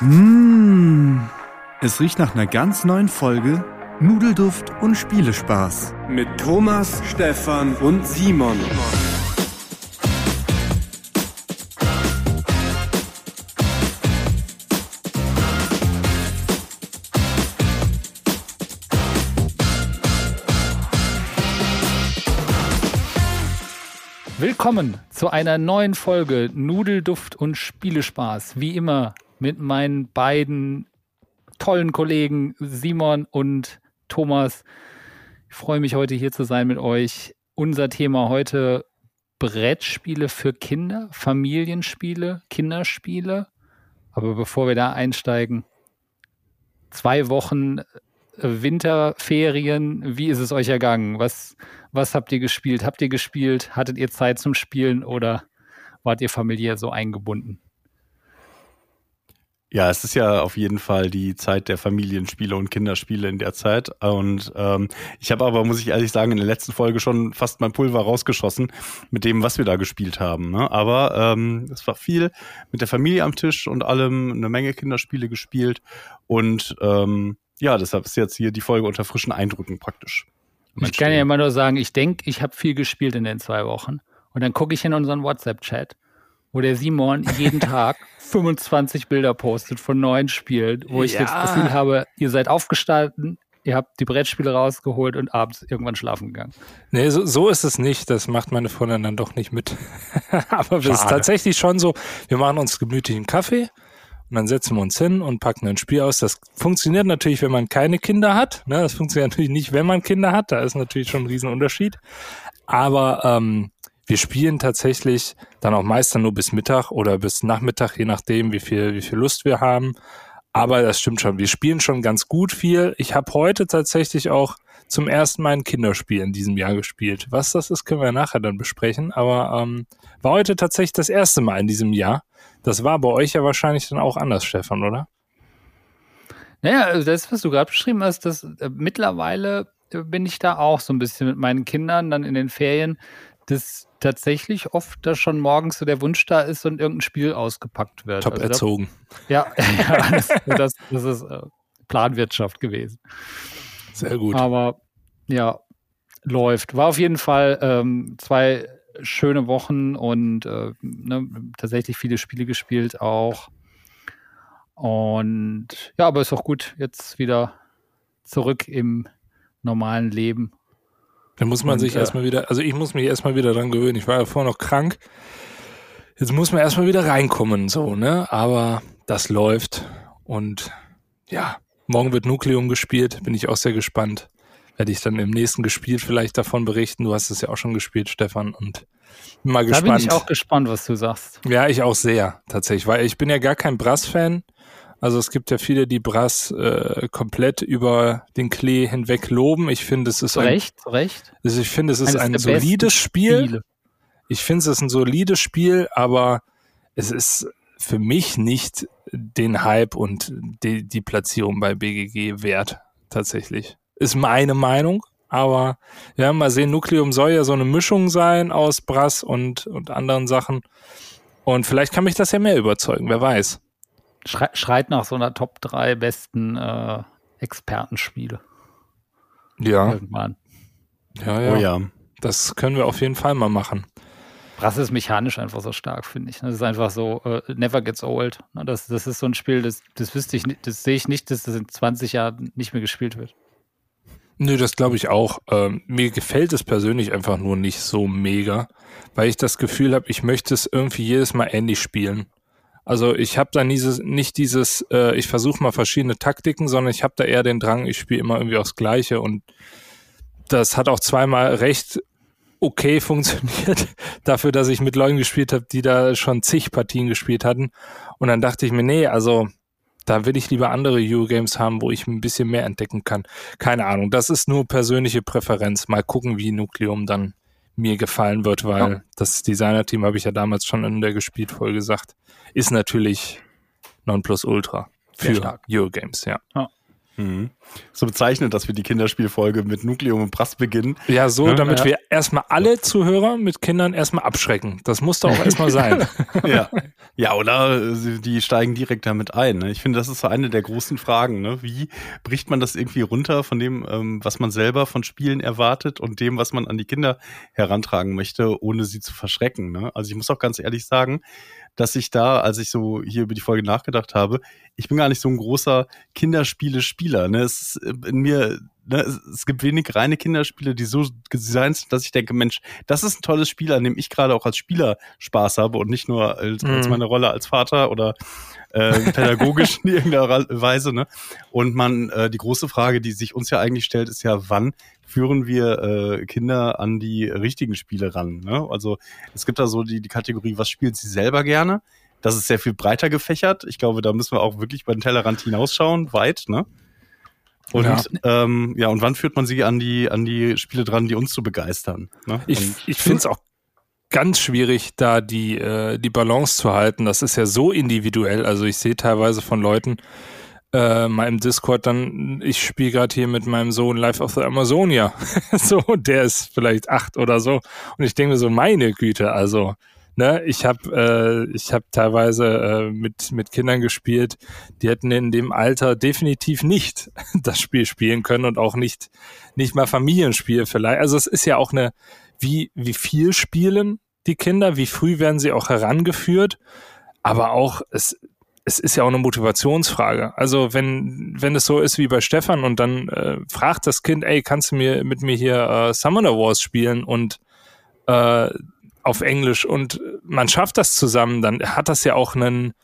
Mmh, es riecht nach einer ganz neuen Folge Nudelduft und Spielespaß. Mit Thomas, Stefan und Simon. Willkommen zu einer neuen Folge Nudelduft und Spielespaß. Wie immer mit meinen beiden tollen Kollegen Simon und Thomas. Ich freue mich heute hier zu sein mit euch. Unser Thema heute Brettspiele für Kinder, Familienspiele, Kinderspiele. Aber bevor wir da einsteigen, zwei Wochen Winterferien, wie ist es euch ergangen? Was, was habt ihr gespielt? Habt ihr gespielt? Hattet ihr Zeit zum Spielen oder wart ihr familiär so eingebunden? Ja, es ist ja auf jeden Fall die Zeit der Familienspiele und Kinderspiele in der Zeit. Und ähm, ich habe aber, muss ich ehrlich sagen, in der letzten Folge schon fast mein Pulver rausgeschossen mit dem, was wir da gespielt haben. Ne? Aber ähm, es war viel mit der Familie am Tisch und allem, eine Menge Kinderspiele gespielt. Und ähm, ja, deshalb ist jetzt hier die Folge unter frischen Eindrücken praktisch. Ich kann ja immer nur sagen, ich denke, ich habe viel gespielt in den zwei Wochen. Und dann gucke ich in unseren WhatsApp-Chat wo der Simon jeden Tag 25 Bilder postet von neuen Spielen, wo ich ja. das Gefühl habe, ihr seid aufgestanden, ihr habt die Brettspiele rausgeholt und abends irgendwann schlafen gegangen. Nee, so, so ist es nicht. Das macht meine Freundin dann doch nicht mit. Aber es ist tatsächlich schon so, wir machen uns gemütlichen Kaffee und dann setzen wir uns hin und packen ein Spiel aus. Das funktioniert natürlich, wenn man keine Kinder hat. Ne? Das funktioniert natürlich nicht, wenn man Kinder hat. Da ist natürlich schon ein Riesenunterschied. Aber ähm, wir spielen tatsächlich dann auch meist dann nur bis Mittag oder bis Nachmittag, je nachdem, wie viel, wie viel Lust wir haben. Aber das stimmt schon. Wir spielen schon ganz gut viel. Ich habe heute tatsächlich auch zum ersten Mal ein Kinderspiel in diesem Jahr gespielt. Was das ist, können wir nachher dann besprechen. Aber ähm, war heute tatsächlich das erste Mal in diesem Jahr. Das war bei euch ja wahrscheinlich dann auch anders, Stefan, oder? Naja, also das, was du gerade beschrieben hast, das äh, mittlerweile bin ich da auch so ein bisschen mit meinen Kindern dann in den Ferien dass tatsächlich oft da schon morgens so der Wunsch da ist und irgendein Spiel ausgepackt wird. Top also erzogen. ja, ja das, das, das, ist äh, Planwirtschaft gewesen. Sehr gut. Aber ja, läuft. War auf jeden Fall ähm, zwei schöne Wochen und äh, ne, tatsächlich viele Spiele gespielt auch. Und ja, aber ist auch gut, jetzt wieder zurück im normalen Leben dann muss man und, sich äh, erstmal wieder, also ich muss mich erstmal wieder dran gewöhnen. Ich war ja vorher noch krank. Jetzt muss man erstmal wieder reinkommen, so, ne? Aber das läuft. Und ja, morgen wird Nukleum gespielt, bin ich auch sehr gespannt. Werde ich dann im nächsten gespielt vielleicht davon berichten. Du hast es ja auch schon gespielt, Stefan, und bin mal gespannt. Da bin ich auch gespannt, was du sagst. Ja, ich auch sehr, tatsächlich, weil ich bin ja gar kein Brass-Fan. Also es gibt ja viele, die Brass äh, komplett über den Klee hinweg loben. Ich finde, es ist recht, ein, recht. Also ich finde, es ist Eines ein solides Spiel. Spiele. Ich finde, es ist ein solides Spiel, aber es ist für mich nicht den Hype und die, die Platzierung bei BGG wert, tatsächlich. Ist meine Meinung, aber ja, mal sehen, Nukleum soll ja so eine Mischung sein aus Brass und, und anderen Sachen. Und vielleicht kann mich das ja mehr überzeugen, wer weiß schreit nach so einer Top 3 besten äh, Expertenspiele. Ja. Irgendwann. Ja, ja. Oh ja. Das können wir auf jeden Fall mal machen. Brass ist mechanisch einfach so stark, finde ich. Das ist einfach so, uh, never gets old. Das, das ist so ein Spiel, das, das wüsste ich nicht, das sehe ich nicht, dass das in 20 Jahren nicht mehr gespielt wird. Nö, das glaube ich auch. Ähm, mir gefällt es persönlich einfach nur nicht so mega, weil ich das Gefühl habe, ich möchte es irgendwie jedes Mal ähnlich spielen. Also ich habe da dieses, nicht dieses, äh, ich versuche mal verschiedene Taktiken, sondern ich habe da eher den Drang, ich spiele immer irgendwie aufs Gleiche und das hat auch zweimal recht okay funktioniert, dafür, dass ich mit Leuten gespielt habe, die da schon zig Partien gespielt hatten. Und dann dachte ich mir, nee, also da will ich lieber andere Eurogames haben, wo ich ein bisschen mehr entdecken kann. Keine Ahnung, das ist nur persönliche Präferenz. Mal gucken, wie Nukleum dann mir gefallen wird, weil ja. das Designer-Team habe ich ja damals schon in der Gespielt-Folge gesagt ist natürlich Nonplusultra für Eurogames, ja. ja. Mhm. so bezeichnend, dass wir die Kinderspielfolge mit Nukleum und Brass beginnen. Ja, so, Ja, damit ja. wir erstmal alle Zuhörer mit Kindern erstmal abschrecken. Das muss doch auch erstmal sein. ja. ja, oder äh, die steigen direkt damit ein. Ne? Ich finde, das ist so eine der großen Fragen. Ne? Wie bricht man das irgendwie runter von dem, ähm, was man selber von Spielen erwartet und dem, was man an die Kinder herantragen möchte, ohne sie zu verschrecken? Ne? Also ich muss auch ganz ehrlich sagen, dass ich da, als ich so hier über die Folge nachgedacht habe, ich bin gar nicht so ein großer Kinderspiele-Spieler. Ne? Es ist äh, in mir, ne? es, gibt wenig reine Kinderspiele, die so designt sind, dass ich denke, Mensch, das ist ein tolles Spiel, an dem ich gerade auch als Spieler Spaß habe und nicht nur als, als Mhm. meine Rolle als Vater oder äh, pädagogisch in irgendeiner Weise. Ne? Und man, äh, die große Frage, die sich uns ja eigentlich stellt, ist ja, wann führen wir äh, Kinder an die richtigen Spiele ran? Ne? Also es gibt da so die, die Kategorie, was spielen sie selber gerne? Das ist sehr viel breiter gefächert. Ich glaube, da müssen wir auch wirklich bei den Tellerrand hinausschauen, weit, ne? Und Ja. ja. Ähm, ja, und wann führt man sie an die an die Spiele dran, die uns zu begeistern? Ne? Ich, und, ich finde es auch ganz schwierig, da die, äh, die Balance zu halten. Das ist ja so individuell. Also ich sehe teilweise von Leuten äh, mal im Discord dann, ich spiele gerade hier mit meinem Sohn Life of the Amazonia. so, der ist vielleicht acht oder so. Und ich denke so, meine Güte, also Ne, ich habe äh, ich habe teilweise äh, mit mit Kindern gespielt, die hätten in dem Alter definitiv nicht das Spiel spielen können und auch nicht nicht mal Familienspiel vielleicht. Also es ist ja auch eine wie wie viel spielen die Kinder, wie früh werden sie auch herangeführt, aber auch es es ist ja auch eine Motivationsfrage. Also wenn wenn es so ist wie bei Stefan und dann äh, fragt das Kind, ey, kannst du mir mit mir hier äh, Summoner Wars spielen? Und äh, auf Englisch. Und man schafft das zusammen, dann hat das ja auch einen,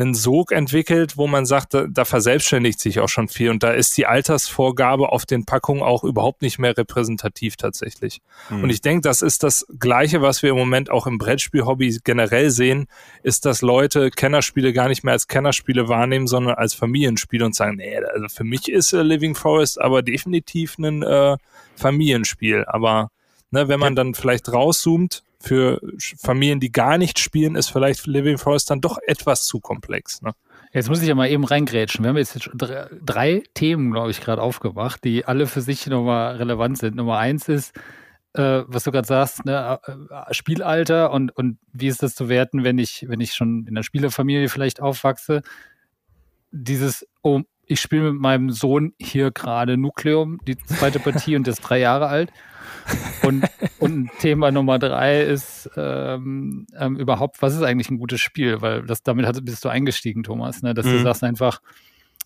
einen Sog entwickelt, wo man sagt, da, da verselbstständigt sich auch schon viel und da ist die Altersvorgabe auf den Packungen auch überhaupt nicht mehr repräsentativ tatsächlich. Hm. Und ich denke, das ist das Gleiche, was wir im Moment auch im Brettspiel-Hobby generell sehen, ist, dass Leute Kennerspiele gar nicht mehr als Kennerspiele wahrnehmen, sondern als Familienspiele und sagen, nee, also für mich ist äh, Living Forest aber definitiv ein äh, Familienspiel. Aber ne, wenn man dann vielleicht rauszoomt, für Familien, die gar nicht spielen, ist vielleicht Living Forest dann doch etwas zu komplex. Ne? Jetzt muss ich ja mal eben reingrätschen. Wir haben jetzt drei Themen, glaube ich, gerade aufgemacht, die alle für sich nochmal relevant sind. Nummer eins ist, äh, was du gerade sagst, ne, äh, Spielalter und, und wie ist das zu werten, wenn ich, wenn ich schon in einer Spielerfamilie vielleicht aufwachse. Dieses, oh, ich spiele mit meinem Sohn hier gerade Nukleum, die zweite Partie und der ist drei Jahre alt. Und, und Thema Nummer drei ist ähm, ähm, überhaupt, was ist eigentlich ein gutes Spiel? Weil das damit hat, bist du eingestiegen, Thomas, ne? dass du Mhm. sagst einfach,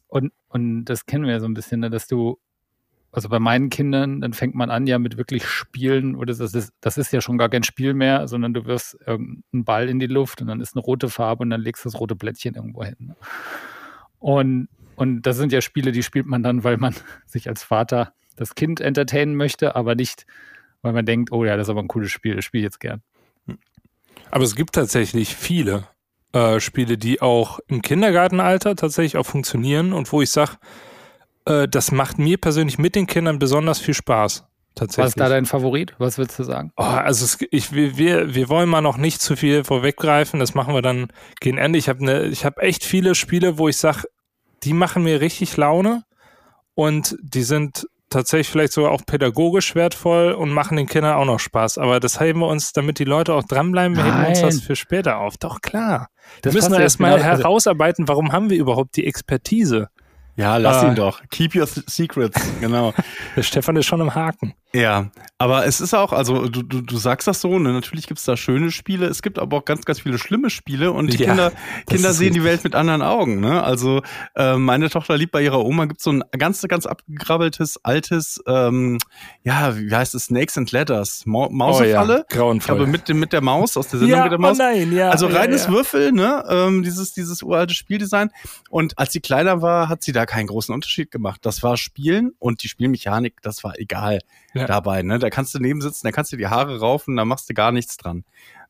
und, und das kennen wir ja so ein bisschen, ne? dass du, also bei meinen Kindern, dann fängt man an ja mit wirklich Spielen, oder das ist, das ist ja schon gar kein Spiel mehr, sondern du wirfst irgendeinen Ball in die Luft und dann ist eine rote Farbe und dann legst du das rote Blättchen irgendwo hin. Ne? Und, und das sind ja Spiele, die spielt man dann, weil man sich als Vater das Kind entertainen möchte, aber nicht, weil man denkt, oh ja, das ist aber ein cooles Spiel, das spiele ich jetzt gern. Aber es gibt tatsächlich viele äh, Spiele, die auch im Kindergartenalter tatsächlich auch funktionieren und wo ich sage, äh, das macht mir persönlich mit den Kindern besonders viel Spaß. Tatsächlich. Was ist da dein Favorit? Was würdest du sagen? Oh, also es, ich, wir, wir, wollen mal noch nicht zu viel vorweggreifen, das machen wir dann gegen Ende. Ich habe ne, ich hab echt viele Spiele, wo ich sage, die machen mir richtig Laune und die sind tatsächlich vielleicht sogar auch pädagogisch wertvoll und machen den Kindern auch noch Spaß. Aber das heben wir uns, damit die Leute auch dranbleiben, wir heben uns das für später auf. Doch klar. Das wir müssen wir erstmal genau- also- herausarbeiten, warum haben wir überhaupt die Expertise? Ja, lass Äh. ihn doch. Keep your secrets, genau. Der Stefan ist schon im Haken. Ja, aber es ist auch, also du, du, du sagst das so, ne? natürlich gibt's da schöne Spiele, es gibt aber auch ganz, ganz viele schlimme Spiele und die Ja, Kinder, Kinder sehen die richtig. Welt mit anderen Augen. Ne? Also äh, meine Tochter liebt bei ihrer Oma, gibt's so ein ganz, ganz abgegrabbeltes, altes, ähm, ja, wie heißt es, Snakes and Ladders, Mau Mausefalle. Ich grauenvoll. glaube, mit, dem mit der Maus, aus der Sendung ja, mit der oh Maus. nein, ja. Also ja, reines ja. Würfel, ne? Ähm, dieses, dieses uralte Spieldesign. Und als sie kleiner war, hat sie da keinen großen Unterschied gemacht. Das war Spielen und die Spielmechanik, das war egal Ja. dabei. Ne? Da kannst du nebensitzen, da kannst du die Haare raufen, da machst du gar nichts dran.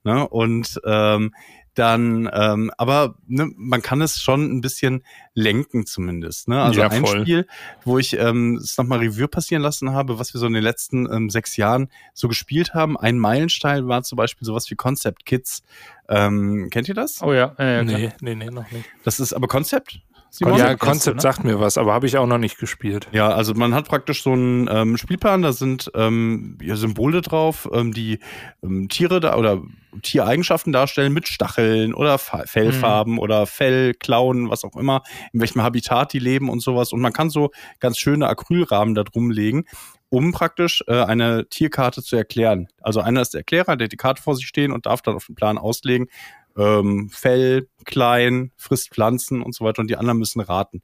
Ne? Und ähm, dann, ähm, aber ne, man kann es schon ein bisschen lenken zumindest. Ne? Also Ja, ein. Spiel, wo ich ähm, es nochmal Revue passieren lassen habe, was wir so in den letzten ähm, sechs Jahren so gespielt haben. Ein Meilenstein war zum Beispiel sowas wie Concept Kids. Ähm, kennt ihr das? Oh ja, ja, ja klar. Nee, nee, nee, noch nicht. Das ist aber Konzept. Simon? Ja, Konzept ne? sagt mir was, aber habe ich auch noch nicht gespielt. Ja, also man hat praktisch so einen ähm, Spielplan, da sind ähm, ja, Symbole drauf, ähm, die ähm, Tiere da oder Tiereigenschaften darstellen mit Stacheln oder Fa Fellfarben oder Fell, Klauen, was auch immer, in welchem Habitat die leben und sowas. Und man kann so ganz schöne Acrylrahmen da drum legen, um praktisch äh, eine Tierkarte zu erklären. Also einer ist der Erklärer, der hat die Karte vor sich stehen und darf dann auf den Plan auslegen, ähm, Fell, klein, frisst Pflanzen und so weiter und die anderen müssen raten.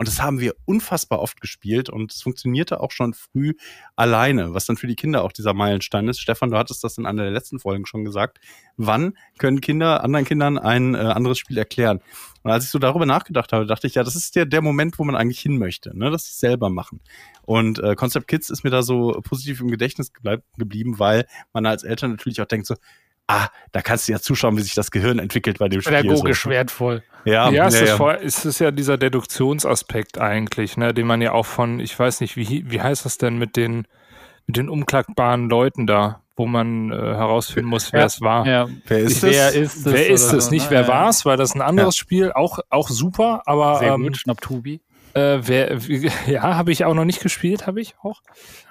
Und das haben wir unfassbar oft gespielt und es funktionierte auch schon früh alleine, was dann für die Kinder auch dieser Meilenstein ist. Stefan, du hattest das in einer der letzten Folgen schon gesagt. Wann können Kinder anderen Kindern ein äh, anderes Spiel erklären? Und als ich so darüber nachgedacht habe, dachte ich, ja, das ist der, der Moment, wo man eigentlich hin möchte, ne? dass sie es selber machen. Und äh, Concept Kids ist mir da so positiv im Gedächtnis geblieben, weil man als Eltern natürlich auch denkt so, ah, da kannst du ja zuschauen, wie sich das Gehirn entwickelt bei dem Spiel. Pädagogisch so. wertvoll. Ja, Ja, es, ja, ist ja. Voll, es ist ja dieser Deduktionsaspekt eigentlich, ne, den man ja auch von, ich weiß nicht, wie, wie heißt das denn mit den, mit den umklagbaren Leuten da, wo man äh, herausfinden muss, wer Ja, es war. Ja. Wer ist Wer das? ist es? Wer ist es? so, Nicht ne? wer Ja, war's, weil das ist ein anderes Spiel, auch, auch super, aber Sehr ähm, gut, Schnapptubi. Äh, wer, ja, habe ich auch noch nicht gespielt, habe ich auch.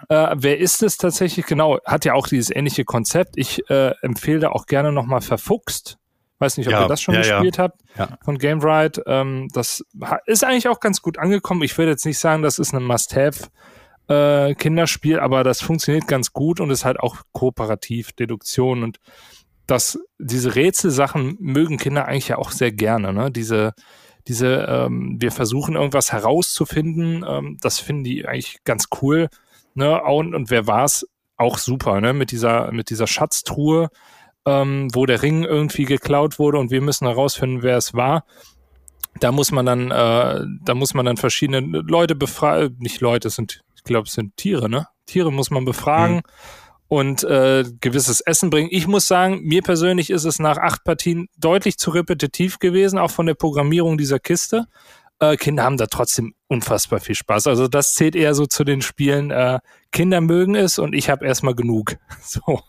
Äh, wer ist es tatsächlich? Genau, hat ja auch dieses ähnliche Konzept. Ich äh, empfehle da auch gerne nochmal Verfuchst. Weiß nicht, ob Ja, ihr das schon ja, ja. gespielt habt Ja. von Game Ride. Ähm, das ist eigentlich auch ganz gut angekommen. Ich würde jetzt nicht sagen, das ist ein Must-Have. Äh, Kinderspiel, aber das funktioniert ganz gut und ist halt auch kooperativ, Deduktion und das, diese Rätselsachen mögen Kinder eigentlich ja auch sehr gerne, ne? Diese, diese, ähm, wir versuchen irgendwas herauszufinden, ähm, das finden die eigentlich ganz cool, ne? Und, und wer war's? Auch super, ne? Mit dieser, mit dieser Schatztruhe, ähm, wo der Ring irgendwie geklaut wurde und wir müssen herausfinden, wer es war. Da muss man dann, äh, da muss man dann verschiedene Leute befragen, nicht Leute, es sind, ich glaube, es sind Tiere, ne? Tiere muss man befragen und äh, gewisses Essen bringen. Ich muss sagen, mir persönlich ist es nach acht Partien deutlich zu repetitiv gewesen, auch von der Programmierung dieser Kiste. Äh, Kinder haben da trotzdem unfassbar viel Spaß. Also das zählt eher so zu den Spielen. Äh, Kinder mögen es und ich habe erstmal genug. So.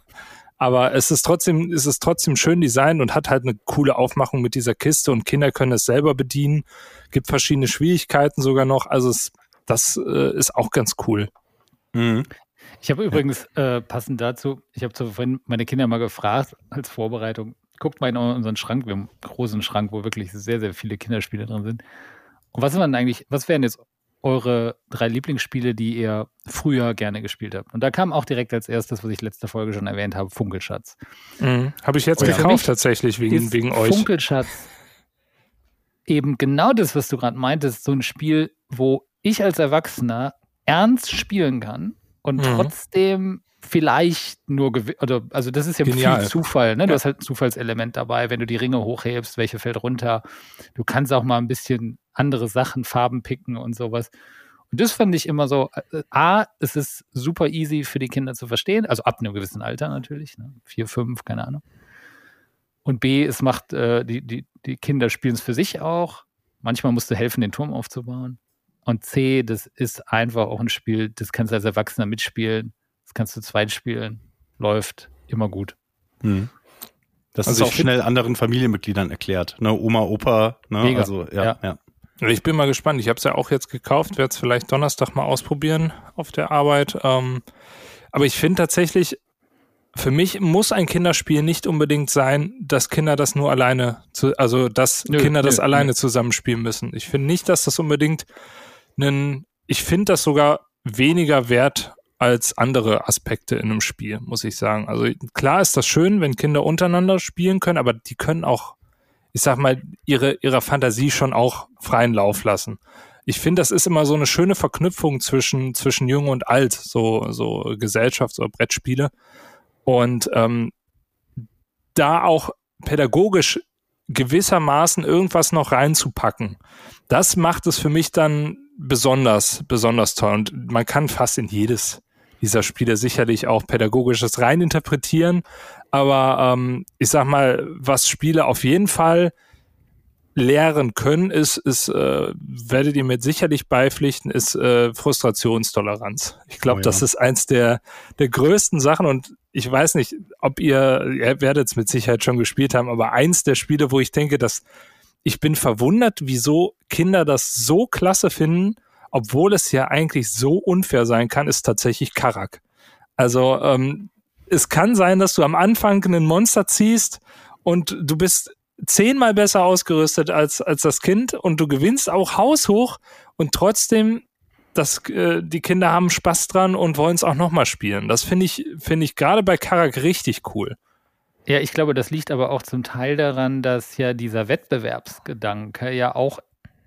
Aber es ist trotzdem, es ist trotzdem schön designt und hat halt eine coole Aufmachung mit dieser Kiste und Kinder können es selber bedienen. Gibt verschiedene Schwierigkeiten sogar noch. Also es, das äh, ist auch ganz cool. Mhm. Ich habe übrigens äh, passend dazu, ich habe vorhin meine Kinder mal gefragt als Vorbereitung, guckt mal in unseren Schrank, wir haben einen großen Schrank, wo wirklich sehr, sehr viele Kinderspiele drin sind. Und was waren eigentlich, was wären jetzt eure drei Lieblingsspiele, die ihr früher gerne gespielt habt? Und da kam auch direkt als erstes, was ich letzte Folge schon erwähnt habe, Funkelschatz. Mhm. Habe ich jetzt Und gekauft tatsächlich wegen, wegen euch. Funkelschatz eben genau das, was du gerade meintest, so ein Spiel, wo ich als Erwachsener ernst spielen kann und Mhm. trotzdem vielleicht nur. Oder, also das ist ja Genial. viel Zufall, ne? Du Ja. hast halt ein Zufallselement dabei, wenn du die Ringe hochhebst, welche fällt runter. Du kannst auch mal ein bisschen andere Sachen, Farben picken und sowas. Und das fand ich immer so, äh, A, es ist super easy für die Kinder zu verstehen, also ab einem gewissen Alter natürlich, ne? vier, fünf, keine Ahnung. Und B, es macht, äh, die, die, die Kinder spielen es für sich auch. Manchmal musst du helfen, den Turm aufzubauen. Und C, das ist einfach auch ein Spiel, das kannst du als Erwachsener mitspielen. Das kannst du zweit spielen. Läuft immer gut. Mhm. Das Also ist auch schnell anderen Familienmitgliedern erklärt. Ne? Oma, Opa, ne? Mega. Also, ja, Ja. ja. Ich bin mal gespannt. Ich habe es ja auch jetzt gekauft, werde es vielleicht Donnerstag mal ausprobieren auf der Arbeit. Ähm, aber ich finde tatsächlich, für mich muss ein Kinderspiel nicht unbedingt sein, dass Kinder das nur alleine, zu, also dass Nö, Kinder das nö, alleine nö. zusammenspielen müssen. Ich finde nicht, dass das unbedingt einen, ich finde das sogar weniger wert als andere Aspekte in einem Spiel, muss ich sagen. Also klar ist das schön, wenn Kinder untereinander spielen können, aber die können auch, ich sag mal, ihre, ihrer Fantasie schon auch freien Lauf lassen. Ich finde, das ist immer so eine schöne Verknüpfung zwischen, zwischen Jung und Alt, so, so Gesellschafts- oder Brettspiele. Und ähm, da auch pädagogisch gewissermaßen irgendwas noch reinzupacken, das macht es für mich dann besonders, besonders toll. Und man kann fast in jedes dieser Spiele sicherlich auch pädagogisches reininterpretieren. Aber ähm, ich sag mal, was Spiele auf jeden Fall lehren können, ist, ist äh, werdet ihr mir sicherlich beipflichten, ist äh, Frustrationstoleranz. Ich glaube, Oh ja. das ist eins der, der größten Sachen und ich weiß nicht, ob ihr, ihr werdet es mit Sicherheit schon gespielt haben, aber eins der Spiele, wo ich denke, dass ich bin verwundert, wieso Kinder das so klasse finden, obwohl es ja eigentlich so unfair sein kann, ist tatsächlich Karak. Also ähm, es kann sein, dass du am Anfang einen Monster ziehst und du bist zehnmal besser ausgerüstet als, als das Kind und du gewinnst auch haushoch und trotzdem das, äh, die Kinder haben Spaß dran und wollen es auch nochmal spielen. Das finde ich, finde ich gerade bei Karak richtig cool. Ja, ich glaube, das liegt aber auch zum Teil daran, dass ja dieser Wettbewerbsgedanke ja auch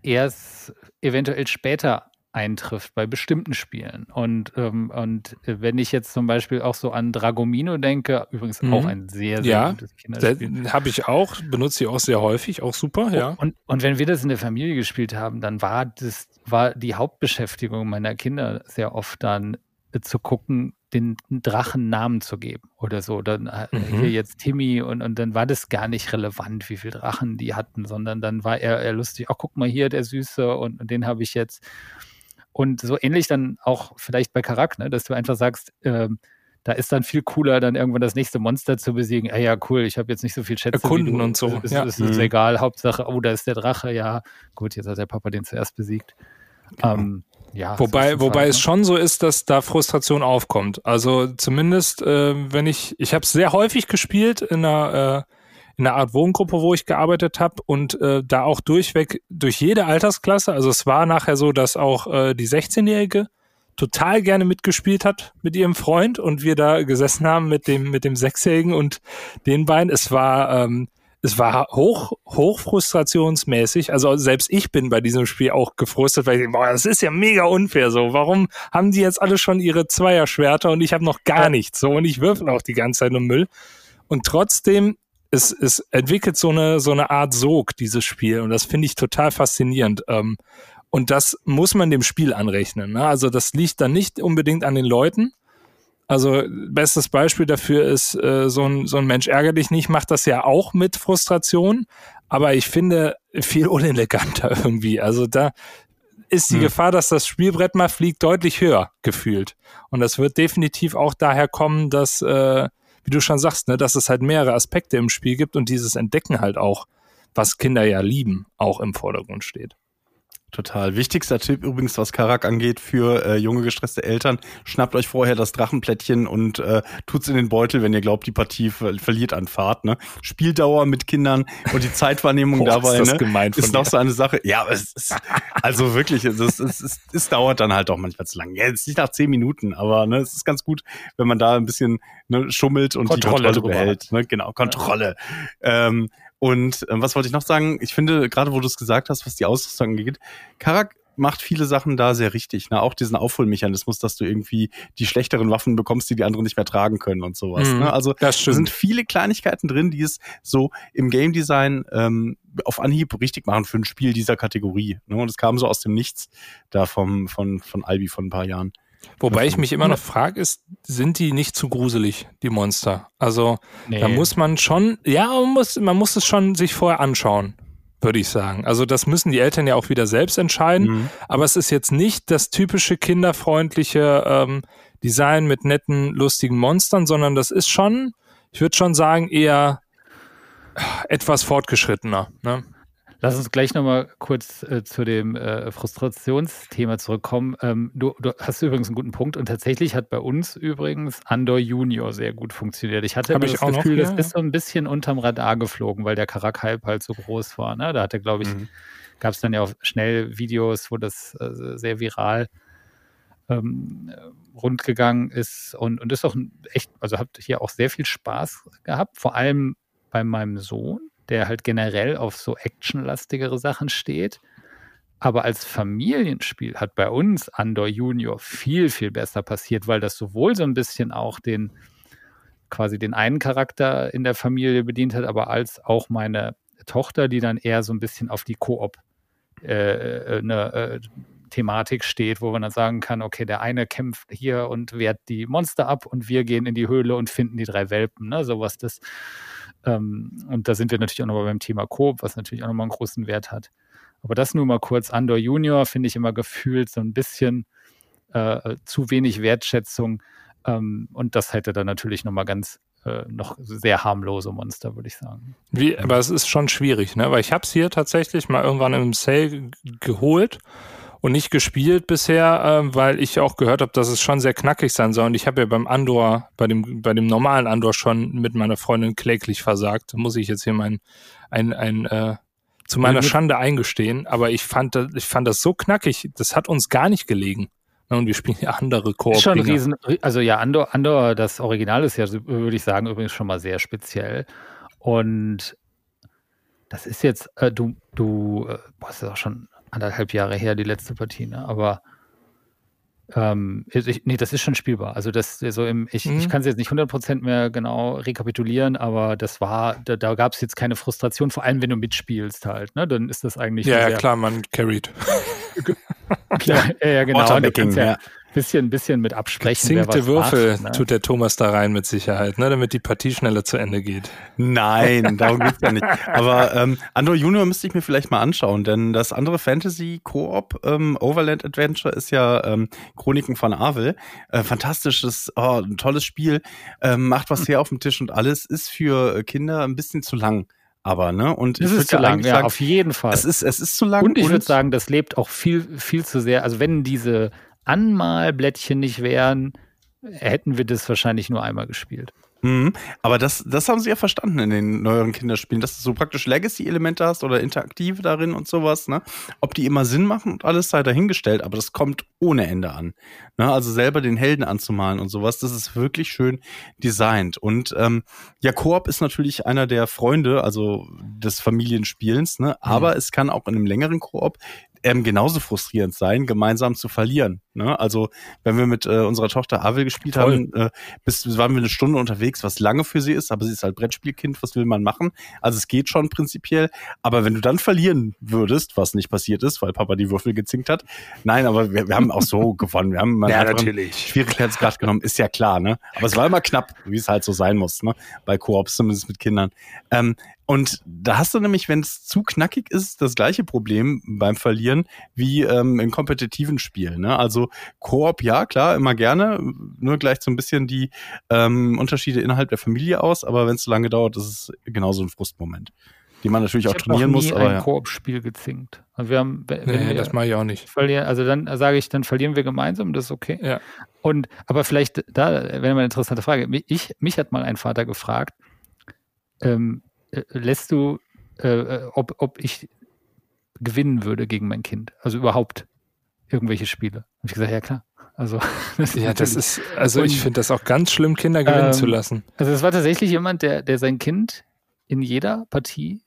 erst eventuell später eintrifft bei bestimmten Spielen. Und, ähm, und wenn ich jetzt zum Beispiel auch so an Dragomino denke, übrigens mhm. auch ein sehr, sehr ja, gutes Kinderspiel. Habe ich auch, benutze ich auch sehr häufig, auch super, ja. Und, und wenn wir das in der Familie gespielt haben, dann war das, war die Hauptbeschäftigung meiner Kinder sehr oft dann zu gucken, den Drachen Namen zu geben oder so. Dann äh, mhm. hier jetzt Timmy und, und dann war das gar nicht relevant, wie viele Drachen die hatten, sondern dann war er, er lustig, ach guck mal hier, der Süße und, und den habe ich jetzt. Und so ähnlich dann auch vielleicht bei Karak, ne, dass du einfach sagst, äh, da ist dann viel cooler, dann irgendwann das nächste Monster zu besiegen. Ah ja, cool, ich habe jetzt nicht so viel Schätze. Erkunden und so. Es, ja. ist, ist mhm. egal, Hauptsache, oh, da ist der Drache, ja. Gut, jetzt hat der Papa den zuerst besiegt. Genau. Ähm, ja, wobei, wobei Fall, es ne? schon so ist, dass da Frustration aufkommt. Also zumindest, äh, wenn ich, ich habe es sehr häufig gespielt in einer, äh, in einer Art Wohngruppe, wo ich gearbeitet habe und äh, da auch durchweg durch jede Altersklasse. Also es war nachher so, dass auch äh, die 16-Jährige total gerne mitgespielt hat mit ihrem Freund und wir da gesessen haben mit dem mit dem Sechsjährigen und den beiden. Es war ähm, es war hoch, hoch frustrationsmäßig. Also selbst ich bin bei diesem Spiel auch gefrustet, weil ich denke, boah, das ist ja mega unfair so. Warum haben die jetzt alle schon ihre Zweierschwerter und ich habe noch gar nichts so und ich würfel auch die ganze Zeit nur Müll. Und trotzdem, es, es entwickelt so eine, so eine Art Sog, dieses Spiel. Und das finde ich total faszinierend. Ähm, und das muss man dem Spiel anrechnen. Ne? Also das liegt dann nicht unbedingt an den Leuten, also bestes Beispiel dafür ist, äh, so, ein, so ein Mensch ärgere dich nicht, macht das ja auch mit Frustration, aber ich finde viel uneleganter irgendwie. Also da ist die hm. Gefahr, dass das Spielbrett mal fliegt, deutlich höher gefühlt. Und das wird definitiv auch daher kommen, dass, äh, wie du schon sagst, ne, dass es halt mehrere Aspekte im Spiel gibt und dieses Entdecken halt auch, was Kinder ja lieben, auch im Vordergrund steht. Total. Wichtigster Tipp übrigens, was Karak angeht für äh, junge gestresste Eltern. Schnappt euch vorher das Drachenplättchen und äh, tut's in den Beutel, wenn ihr glaubt, die Partie ver verliert an Fahrt. Ne? Spieldauer mit Kindern und die Zeitwahrnehmung Boah, dabei ist, ne, ist noch so eine Sache. Ja, es ist also wirklich, es, ist, es, ist, es dauert dann halt auch manchmal zu lang. Ja, jetzt nicht nach zehn Minuten, aber ne, es ist ganz gut, wenn man da ein bisschen ne, schummelt und Kontrolle die Kontrolle behält. Ne? Genau, Kontrolle. Ja. Ähm, und äh, was wollte ich noch sagen? Ich finde, gerade wo du es gesagt hast, was die Ausrüstung angeht, Karak macht viele Sachen da sehr richtig. Ne? Auch diesen Aufholmechanismus, dass du irgendwie die schlechteren Waffen bekommst, die die anderen nicht mehr tragen können und sowas. Mm, ne? Also da sind viele Kleinigkeiten drin, die es so im Game Design ähm, auf Anhieb richtig machen für ein Spiel dieser Kategorie. Ne? Und es kam so aus dem Nichts da vom, von, von Albi von ein paar Jahren. Wobei ich mich immer noch frage, ist, sind die nicht zu gruselig, die Monster? Also nee. da muss man schon, ja, man muss, man muss es schon sich vorher anschauen, würde ich sagen. Also das müssen die Eltern ja auch wieder selbst entscheiden. Mhm. Aber es ist jetzt nicht das typische kinderfreundliche ähm, Design mit netten, lustigen Monstern, sondern das ist schon, ich würde schon sagen, eher etwas fortgeschrittener. Ne? Lass uns gleich nochmal kurz äh, zu dem äh, Frustrationsthema zurückkommen. Ähm, du, du, hast übrigens einen guten Punkt und tatsächlich hat bei uns übrigens Andor Junior sehr gut funktioniert. Ich hatte immer das Gefühl, das ist so ein bisschen unterm Radar geflogen, weil der Karak-Hype halt so groß war. Ne? Da hatte, glaube ich, mhm. gab es dann ja auch schnell Videos, wo das äh, sehr viral ähm, rundgegangen ist und, und ist auch echt, also habt hier auch sehr viel Spaß gehabt, vor allem bei meinem Sohn der halt generell auf so actionlastigere Sachen steht. Aber als Familienspiel hat bei uns Andor Junior viel, viel besser passiert, weil das sowohl so ein bisschen auch den quasi den einen Charakter in der Familie bedient hat, aber als auch meine Tochter, die dann eher so ein bisschen auf die Koop äh, eine äh, Thematik steht, wo man dann sagen kann, okay, der eine kämpft hier und wehrt die Monster ab und wir gehen in die Höhle und finden die drei Welpen, ne? Sowas das ähm, und da sind wir natürlich auch nochmal beim Thema Coop, was natürlich auch nochmal einen großen Wert hat. Aber das nur mal kurz. Andor Junior finde ich immer gefühlt so ein bisschen äh, zu wenig Wertschätzung. Ähm, und das hätte dann natürlich nochmal ganz äh, noch sehr harmlose Monster, würde ich sagen. Wie, aber es ist schon schwierig, ne? Weil ich habe es hier tatsächlich mal irgendwann im Sale geholt und nicht gespielt bisher, äh, weil ich auch gehört habe, dass es schon sehr knackig sein soll. Und ich habe ja beim Andor, bei dem, bei dem normalen Andor schon mit meiner Freundin kläglich versagt. Muss ich jetzt hier mein, ein, ein, äh, zu meiner Schande eingestehen. Aber ich fand, ich fand das so knackig, das hat uns gar nicht gelegen. Und wir spielen ja andere koop Schon riesen, also ja, Andor, Andor, das Original ist ja, würde ich sagen, übrigens schon mal sehr speziell. Und das ist jetzt, äh, du, du, äh, boah, das ist auch schon anderthalb Jahre her, die letzte Partie, ne? Aber ähm, ich, nee, das ist schon spielbar. Also das so im, ich, mhm. ich kann es jetzt nicht 100% mehr genau rekapitulieren, aber das war, da, da gab es jetzt keine Frustration, vor allem wenn du mitspielst halt, ne? Dann ist das eigentlich. Ja, ja klar, man carried. ja, ja, genau. Ja, bisschen, bisschen mit absprechen. Zinkte Würfel macht, ne? tut der Thomas da rein mit Sicherheit, ne, damit die Partie schneller zu Ende geht. Nein, darum geht's ja nicht. Aber ähm, Andor Junior müsste ich mir vielleicht mal anschauen, denn das andere Fantasy Koop ähm, Overland Adventure ist ja ähm, Chroniken von Arvel. Äh, fantastisches, oh, ein tolles Spiel, ähm, macht was her auf dem Tisch und alles ist für Kinder ein bisschen zu lang aber, ne? Und es ist zu lang, ja, sagen, auf jeden Fall. Es ist, es ist zu lang. Und ich würde sagen, das lebt auch viel, viel zu sehr. Also wenn diese Anmalblättchen nicht wären, hätten wir das wahrscheinlich nur einmal gespielt. Mhm. Aber das, das haben sie ja verstanden in den neueren Kinderspielen, dass du so praktisch Legacy-Elemente hast oder Interaktive darin und sowas. Ne? Ob die immer Sinn machen und alles sei dahingestellt, aber das kommt ohne Ende an. Ne? Also selber den Helden anzumalen und sowas, das ist wirklich schön designt. Und ähm, ja, Koop ist natürlich einer der Freunde, also des Familienspielens, ne? aber mhm. es kann auch in einem längeren Koop ähm, genauso frustrierend sein, gemeinsam zu verlieren. Ne? Also wenn wir mit äh, unserer Tochter Avel gespielt Toll. haben, äh, bis waren wir eine Stunde unterwegs, was lange für sie ist, aber sie ist halt Brettspielkind, was will man machen? Also es geht schon prinzipiell, aber wenn du dann verlieren würdest, was nicht passiert ist, weil Papa die Würfel gezinkt hat, nein, aber wir, wir haben auch so gewonnen. Wir haben mal ja, natürlich. Schwierigkeitsgrad genommen, ist ja klar, ne? Aber es war immer knapp, wie es halt so sein muss, ne? Bei Koops, zumindest mit Kindern. Ähm, und da hast du nämlich, wenn es zu knackig ist, das gleiche Problem beim Verlieren wie ähm, in kompetitiven Spielen. Ne? Also Koop, ja, klar, immer gerne. Nur gleich so ein bisschen die ähm, Unterschiede innerhalb der Familie aus, aber wenn es zu lange dauert, ist es genauso ein Frustmoment. Den man natürlich ich auch trainieren noch nie muss. Aber ein ja. Koop-Spiel gezinkt. Also wir haben, wenn nee, wir das mache ich auch nicht. Verlieren, also dann sage ich, dann verlieren wir gemeinsam, das ist okay. Ja. Und aber vielleicht da wäre mal eine interessante Frage. Ich, mich hat mal ein Vater gefragt, ähm, äh, lässt du, äh, äh, ob, ob ich gewinnen würde gegen mein Kind. Also überhaupt irgendwelche Spiele. Habe ich gesagt, ja klar. Also das ja, das ist, also und, ich finde das auch ganz schlimm, Kinder gewinnen ähm, zu lassen. Also es war tatsächlich jemand, der, der sein Kind in jeder Partie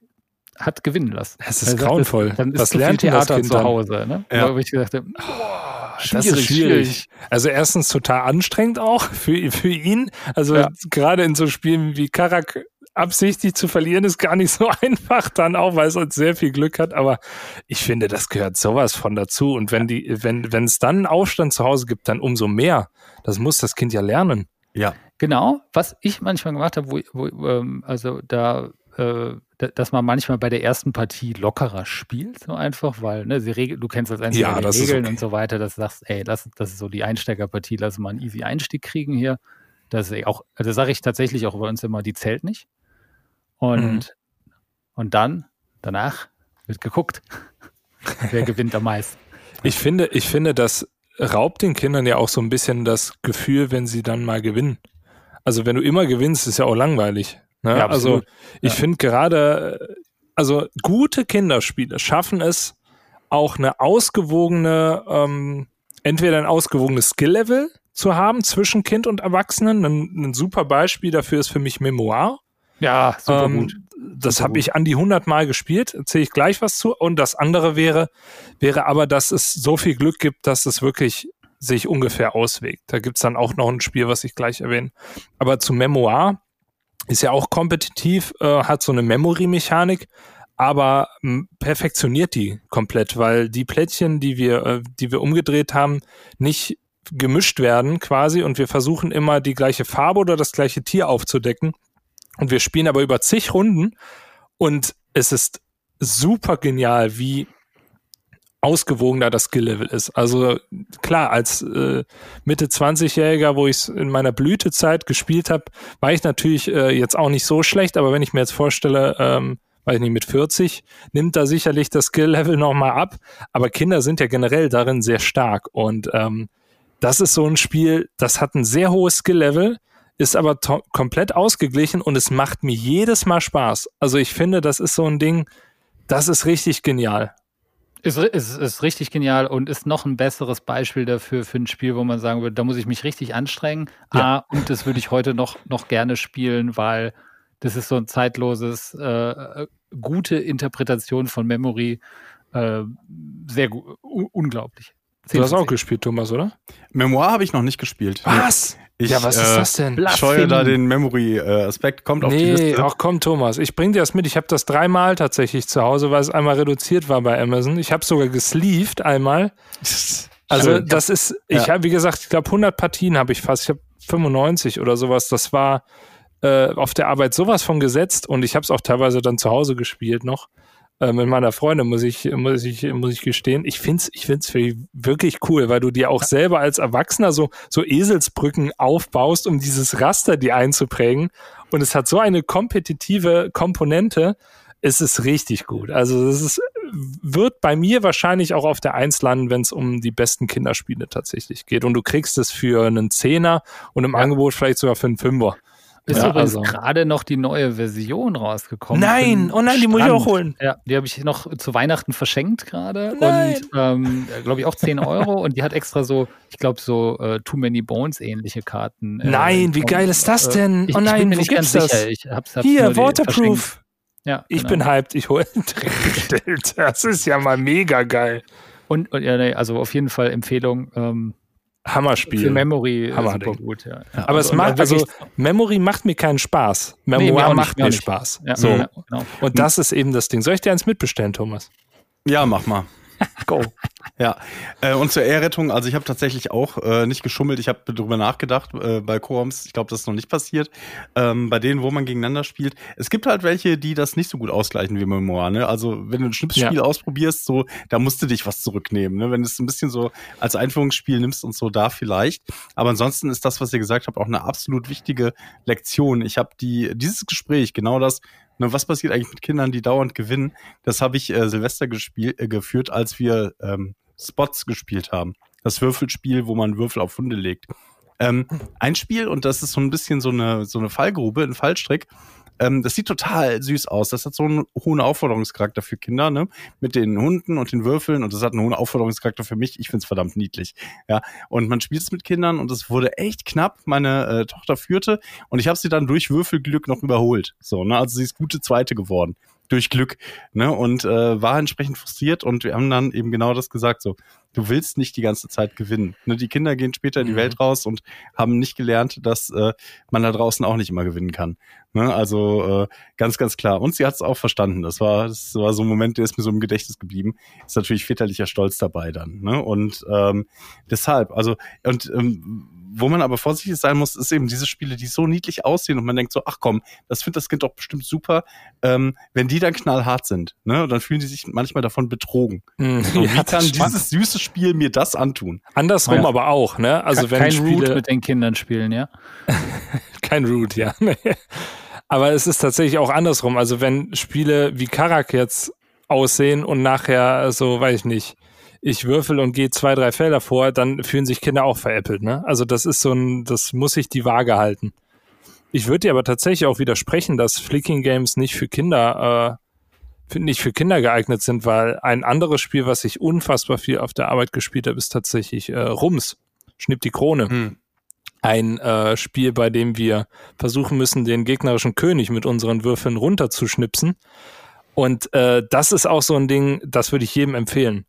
hat gewinnen lassen. Das ist also, grauenvoll. Das, dann ist Was lernt Theater zu Hause, ne? Ja. Wo ich gesagt boah, schwierig, das ist schwierig. Also erstens total anstrengend auch für, für ihn. Also ja. gerade in so Spielen wie Karak absichtlich zu verlieren ist gar nicht so einfach dann auch, weil es uns sehr viel Glück hat. Aber ich finde, das gehört sowas von dazu. Und wenn die, wenn, wenn es dann einen Aufstand zu Hause gibt, dann umso mehr. Das muss das Kind ja lernen. Ja. Genau. Was ich manchmal gemacht habe, wo, wo ähm, also da, äh, dass man manchmal bei der ersten Partie lockerer spielt, so einfach, weil ne, sie regel, du kennst als Einziger ja, die Regeln okay. und so weiter, dass du sagst, ey, lass, das ist so die Einsteigerpartie, lass mal einen easy Einstieg kriegen hier. Das ist auch, also sage ich tatsächlich auch bei uns immer, die zählt nicht. Und, mhm. und dann, danach, wird geguckt, wer gewinnt am meisten. Ich finde, ich finde, das raubt den Kindern ja auch so ein bisschen das Gefühl, wenn sie dann mal gewinnen. Also wenn du immer gewinnst, ist ja auch langweilig. Ne? Ja, also ich ja. finde gerade, also gute Kinderspiele schaffen es auch eine ausgewogene, ähm, entweder ein ausgewogenes Skill-Level zu haben zwischen Kind und Erwachsenen. Ein, ein super Beispiel dafür ist für mich Memoir. Ja, super ähm, gut. Das habe ich an die 100 Mal gespielt, erzähle ich gleich was zu. Und das andere wäre, wäre aber, dass es so viel Glück gibt, dass es wirklich sich ungefähr auswegt. Da gibt's dann auch noch ein Spiel, was ich gleich erwähne. Aber zu Memoir ist ja auch kompetitiv, äh, hat so eine Memory-Mechanik, aber m, perfektioniert die komplett, weil die Plättchen, die wir, äh, die wir umgedreht haben, nicht gemischt werden quasi und wir versuchen immer die gleiche Farbe oder das gleiche Tier aufzudecken und wir spielen aber über zig Runden und es ist super genial, wie ausgewogener das Skill-Level ist. Also klar, als äh, Mitte 20-Jähriger, wo ich es in meiner Blütezeit gespielt habe, war ich natürlich äh, jetzt auch nicht so schlecht, aber wenn ich mir jetzt vorstelle, ähm, weiß nicht, mit 40 nimmt da sicherlich das Skill-Level nochmal ab. Aber Kinder sind ja generell darin sehr stark. Und ähm, das ist so ein Spiel, das hat ein sehr hohes Skill-Level, ist aber komplett ausgeglichen und es macht mir jedes Mal Spaß. Also ich finde, das ist so ein Ding, das ist richtig genial. Ist, ist, ist richtig genial und ist noch ein besseres Beispiel dafür für ein Spiel, wo man sagen würde, da muss ich mich richtig anstrengen. Ja. Ah, und das würde ich heute noch, noch gerne spielen, weil das ist so ein zeitloses, äh, gute Interpretation von Memory. Äh, sehr unglaublich. Du hast auch gespielt, Thomas, oder? Memoir habe ich noch nicht gespielt. Was? Ich, ja, was ist äh, das denn? Ich scheue da den Memory-Aspekt. Kommt auf nee, die Liste. Ach komm, Thomas. Ich bring dir das mit. Ich habe das dreimal tatsächlich zu Hause, weil es einmal reduziert war bei Amazon. Ich habe sogar gesleeved einmal. Also Schön. das ist, ich ja. habe, wie gesagt, ich glaube 100 Partien habe ich fast. Ich habe 95 oder sowas. Das war äh, auf der Arbeit sowas von gesetzt und ich habe es auch teilweise dann zu Hause gespielt noch äh, mit meiner Freundin, muss ich, muss ich, muss ich gestehen. Ich find's, ich find's wirklich cool, weil du dir auch selber als Erwachsener so, so Eselsbrücken aufbaust, um dieses Raster dir einzuprägen. Und es hat so eine kompetitive Komponente. Es ist richtig gut. Also es ist, wird bei mir wahrscheinlich auch auf der Eins landen, wenn es um die besten Kinderspiele tatsächlich geht. Und du kriegst es für einen Zehner und im ja. Angebot vielleicht sogar für einen Fünfer. Ist ja, übrigens also. gerade noch die neue Version rausgekommen. Nein, oh nein, die muss ich auch holen. Ja, die habe ich noch zu Weihnachten verschenkt gerade. Und ähm, glaube ich auch 10 Euro. und die hat extra so, ich glaube, so uh, Too Many Bones ähnliche Karten. Äh, nein, wie geil ist das äh, denn? Äh, ich, oh nein, ich bin mir nicht ganz das? sicher. Ich hab's, hab's Hier, Waterproof. Ja, ich genau. bin hyped, ich hole direkt bestellt. Das ist ja mal mega geil. Und, und ja, nee, also auf jeden Fall Empfehlung. Ähm, Hammerspiel. Für Memory Hammer super gut, ja. ja. Aber also, es macht, also Memory macht mir keinen Spaß. Memoir nee, macht mir Spaß. Ja, so. Ja, genau. Und das ist eben das Ding. Soll ich dir eins mitbestellen, Thomas? Ja, mach mal. Go. Ja, äh, und zur Ehrrettung, also ich habe tatsächlich auch äh, nicht geschummelt, ich habe darüber nachgedacht äh, bei Quorums, ich glaube, das ist noch nicht passiert, ähm, bei denen, wo man gegeneinander spielt. Es gibt halt welche, die das nicht so gut ausgleichen wie Memoir, ne? Also wenn du ein Schnipsspiel ja. ausprobierst, so, da musst du dich was zurücknehmen, ne? Wenn du es ein bisschen so als Einführungsspiel nimmst und so, da vielleicht. Aber ansonsten ist das, was ihr gesagt habt, auch eine absolut wichtige Lektion. Ich habe die, dieses Gespräch, genau das, Ne, was passiert eigentlich mit Kindern, die dauernd gewinnen? Das habe ich äh, Silvester gespielt, äh, geführt, als wir ähm, Spots gespielt haben. Das Würfelspiel, wo man Würfel auf Hunde legt. Ähm, ein Spiel, und das ist so ein bisschen so eine, so eine Fallgrube, ein Fallstrick, ähm, das sieht total süß aus. Das hat so einen hohen Aufforderungscharakter für Kinder, ne? Mit den Hunden und den Würfeln und das hat einen hohen Aufforderungscharakter für mich. Ich find's verdammt niedlich. Ja. Und man spielt es mit Kindern und es wurde echt knapp. Meine äh, Tochter führte und ich habe sie dann durch Würfelglück noch überholt. So, ne? Also sie ist gute Zweite geworden durch Glück, ne? Und äh, war entsprechend frustriert und wir haben dann eben genau das gesagt, so, du willst nicht die ganze Zeit gewinnen. Ne? Die Kinder gehen später in die mhm. Welt raus und haben nicht gelernt, dass äh, man da draußen auch nicht immer gewinnen kann. Ne? Also äh, ganz, ganz klar. Und sie hat es auch verstanden. Das war, das war so ein Moment, der ist mir so im Gedächtnis geblieben. Ist natürlich väterlicher Stolz dabei dann. Ne? Und ähm, deshalb, also, und ähm, wo man aber vorsichtig sein muss, ist eben diese Spiele, die so niedlich aussehen und man denkt so, ach komm, das findet das Kind doch bestimmt super, ähm, wenn die dann knallhart sind, ne? dann fühlen die sich manchmal davon betrogen. Mm, so, ja, wie kann dieses süße Spiel mir das antun? Andersrum ja. aber auch, ne? Also Ke wenn kein Spiele Root mit den Kindern spielen, ja. kein Root, ja. aber es ist tatsächlich auch andersrum. Also wenn Spiele wie Karak jetzt aussehen und nachher so, weiß ich nicht, ich würfel und gehe zwei, drei Felder vor, dann fühlen sich Kinder auch veräppelt. Ne? Also das ist so ein, das muss sich die Waage halten. Ich würde dir aber tatsächlich auch widersprechen, dass Flicking Games nicht für Kinder, äh, nicht für Kinder geeignet sind, weil ein anderes Spiel, was ich unfassbar viel auf der Arbeit gespielt habe, ist tatsächlich äh, Rums. Schnipp die Krone. Hm. Ein äh, Spiel, bei dem wir versuchen müssen, den gegnerischen König mit unseren Würfeln runterzuschnipsen. Und äh, das ist auch so ein Ding, das würde ich jedem empfehlen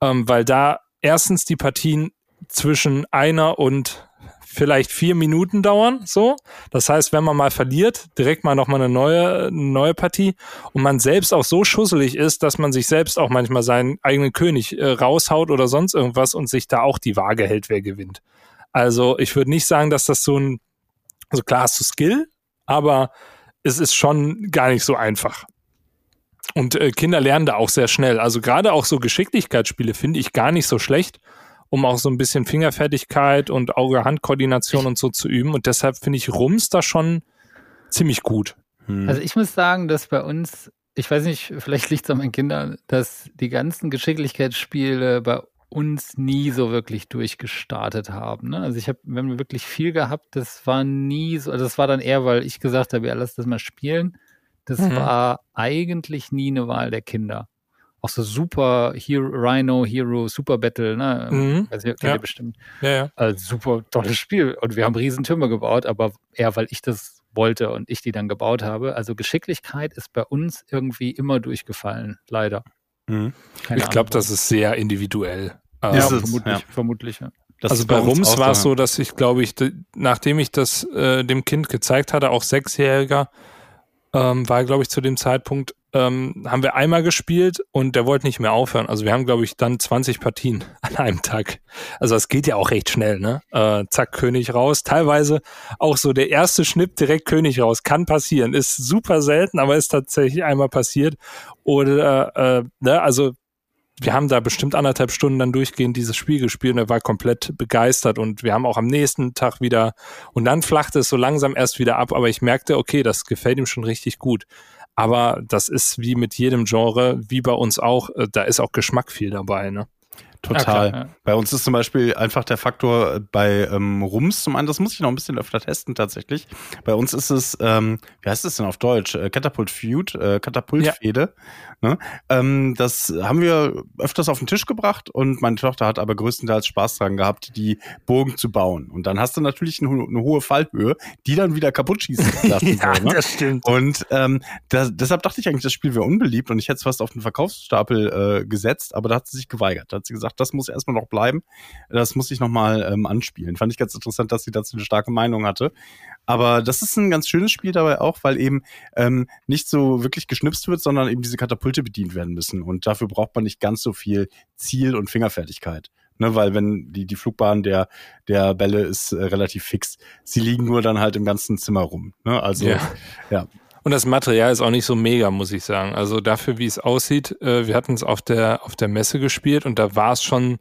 ähm, weil da erstens die Partien zwischen einer und vielleicht vier Minuten dauern, so. Das heißt, wenn man mal verliert, direkt mal nochmal eine neue, neue Partie und man selbst auch so schusselig ist, dass man sich selbst auch manchmal seinen eigenen König äh, raushaut oder sonst irgendwas und sich da auch die Waage hält, wer gewinnt. Also ich würde nicht sagen, dass das so ein, also klar hast du Skill, aber es ist schon gar nicht so einfach. Und äh, Kinder lernen da auch sehr schnell. Also gerade auch so Geschicklichkeitsspiele finde ich gar nicht so schlecht, um auch so ein bisschen Fingerfertigkeit und Auge-Hand-Koordination und so zu üben. Und deshalb finde ich Rums da schon ziemlich gut. Hm. Also ich muss sagen, dass bei uns, ich weiß nicht, vielleicht liegt es an meinen Kindern, dass die ganzen Geschicklichkeitsspiele bei uns nie so wirklich durchgestartet haben. Ne? Also ich habe, wir haben wirklich viel gehabt, das war nie so, also das war dann eher, weil ich gesagt habe, ja, lass das mal spielen. Das Mhm. war eigentlich nie eine Wahl der Kinder. Auch so Super Hero, Rhino, Hero, Super Battle, ne? Mhm. Also kennt Ja. ihr bestimmt. Ja, ja. Also super tolles Spiel. Und wir haben Riesentürme gebaut, aber eher, weil ich das wollte und ich die dann gebaut habe. Also Geschicklichkeit ist bei uns irgendwie immer durchgefallen, leider. Mhm. Ich glaube, das ist sehr individuell. ja, Ist es, vermutlich, ja. vermutlich, ja. Das also bei uns Rums war es so, dass ich, glaube ich, de- nachdem ich das äh, dem Kind gezeigt hatte, auch Sechsjähriger, ähm, war, glaube ich, zu dem Zeitpunkt, ähm, haben wir einmal gespielt und der wollte nicht mehr aufhören. Also wir haben, glaube ich, dann 20 Partien an einem Tag. Also es geht ja auch recht schnell, ne? Äh, zack, König raus. Teilweise auch so der erste Schnipp direkt König raus. Kann passieren. Ist super selten, aber ist tatsächlich einmal passiert. Oder, äh, ne, also wir haben da bestimmt anderthalb Stunden dann durchgehend dieses Spiel gespielt und er war komplett begeistert und wir haben auch am nächsten Tag wieder und dann flachte es so langsam erst wieder ab, aber ich merkte, okay, das gefällt ihm schon richtig gut. Aber das ist wie mit jedem Genre, wie bei uns auch, äh, da ist auch Geschmack viel dabei, ne? Total. Ja, klar, ja. Bei uns ist zum Beispiel einfach der Faktor äh, bei ähm, Rums zum einen, das muss ich noch ein bisschen öfter testen tatsächlich. Bei uns ist es, ähm, wie heißt es denn auf Deutsch? Äh, Catapult Feud, äh, Katapultfehde. Ne? Ähm, das haben wir öfters auf den Tisch gebracht und meine Tochter hat aber größtenteils Spaß dran gehabt, die Bogen zu bauen. Und dann hast du natürlich eine, eine hohe Fallhöhe, die dann wieder kaputt schießen lassen soll. Ne? stimmt. Und ähm, da, deshalb dachte ich eigentlich, das Spiel wäre unbeliebt und ich hätte es fast auf den Verkaufsstapel äh, gesetzt, aber da hat sie sich geweigert. Da hat sie gesagt, das muss erstmal noch bleiben, das muss ich nochmal ähm, anspielen. Fand ich ganz interessant, dass sie dazu eine starke Meinung hatte. Aber das ist ein ganz schönes Spiel dabei auch, weil eben ähm, nicht so wirklich geschnipst wird, sondern eben diese Katapulte bedient werden müssen. Und dafür braucht man nicht ganz so viel Ziel und Fingerfertigkeit. Ne, weil wenn die, die Flugbahn der, der Bälle ist äh, relativ fix. Sie liegen nur dann halt im ganzen Zimmer rum. Ne? Also Ja. ja. Und das Material ist auch nicht so mega, muss ich sagen. Also dafür, wie es aussieht, äh, wir hatten es auf der, auf der Messe gespielt und da war es schon,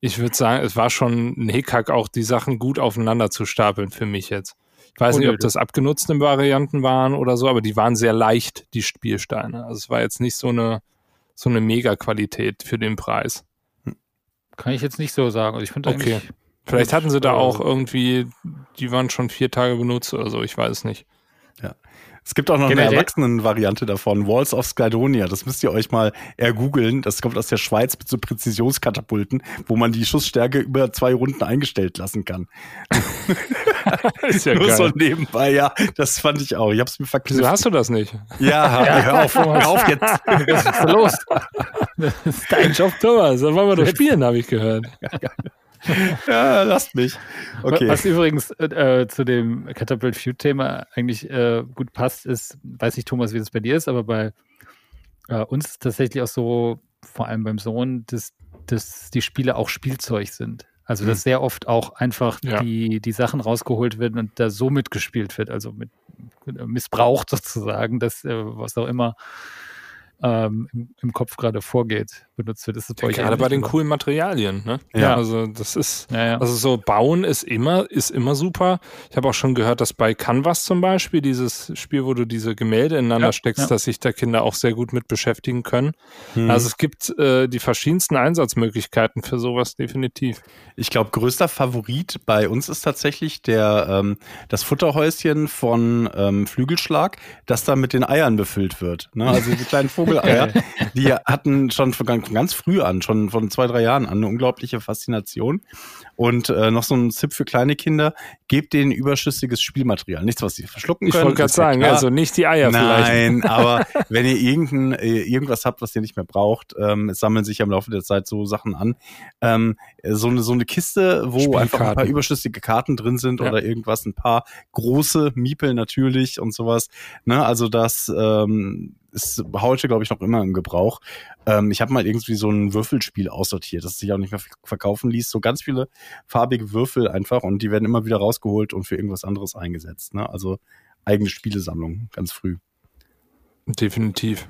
ich würde sagen, es war schon ein Hickhack, auch die Sachen gut aufeinander zu stapeln für mich jetzt. Ich weiß nicht, ob das abgenutzte Varianten waren oder so, aber die waren sehr leicht, die Spielsteine. Also es war jetzt nicht so eine, so eine Mega-Qualität für den Preis. Kann ich jetzt nicht so sagen. Also ich finde Okay. Vielleicht hatten sie da äh, auch irgendwie, die waren schon vier Tage benutzt oder so, ich weiß es nicht. Es gibt auch noch eine Generell- Erwachsenen-Variante davon, Walls of Skydonia. Das müsst ihr euch mal ergoogeln. Das kommt aus der Schweiz mit so Präzisionskatapulten, wo man die Schussstärke über zwei Runden eingestellt lassen kann. Ist ja Nur so geil. nebenbei, ja. Das fand ich auch. Ich hab's mir verknüpft. Wieso hast du das nicht? ja, hör auf, hör auf jetzt. was ist da los? Das ist dein Job. Thomas, dann wollen wir doch spielen, habe ich gehört. Ja, lasst mich. Okay. Was übrigens äh, zu dem Catapult Feud Thema eigentlich äh, gut passt, ist, weiß nicht, Thomas, wie das bei dir ist, aber bei äh, uns ist tatsächlich auch so, vor allem beim Sohn, dass, dass die Spiele auch Spielzeug sind. Also, dass sehr oft auch einfach Ja. die, die Sachen rausgeholt werden und da so mitgespielt wird, also mit missbraucht sozusagen, dass äh, was auch immer ähm, im, im Kopf gerade vorgeht, benutzt wird. Das ist bei euch Gerade bei den oder? coolen Materialien, ne? Ja. Also das ist, Ja, ja. also so bauen ist immer, ist immer super. Ich habe auch schon gehört, dass bei Canvas zum Beispiel, dieses Spiel, wo du diese Gemälde ineinander Ja, steckst, ja. dass sich da Kinder auch sehr gut mit beschäftigen können. Hm. Also es gibt äh, die verschiedensten Einsatzmöglichkeiten für sowas definitiv. Ich glaube, größter Favorit bei uns ist tatsächlich der ähm, das Futterhäuschen von ähm, Flügelschlag, das da mit den Eiern befüllt wird. Ne? Also die kleinen Vogeleier, die hatten schon von ganz, von ganz früh an, schon von zwei, drei Jahren an, eine unglaubliche Faszination. Und äh, noch so ein Tipp für kleine Kinder, gebt denen überschüssiges Spielmaterial. Nichts, was sie verschlucken Ich können. wollte gerade ja sagen, klar. also nicht die Eier vielleicht. Nein, aber wenn ihr irgendein, äh, irgendwas habt, was ihr nicht mehr braucht, ähm, es sammeln sich ja im Laufe der Zeit so Sachen an. Ähm, so, eine, so eine Kiste, wo einfach ein paar überschüssige Karten drin sind Ja. oder irgendwas, ein paar große Miepel natürlich und sowas. Ne? Also das ähm, ist heute, glaube ich, noch immer im Gebrauch. Ähm, ich habe mal irgendwie so ein Würfelspiel aussortiert, das sich auch nicht mehr verkaufen ließ. So ganz viele farbige Würfel einfach und die werden immer wieder rausgeholt und für irgendwas anderes eingesetzt. Ne? Also eigene Spielesammlung, ganz früh. Definitiv.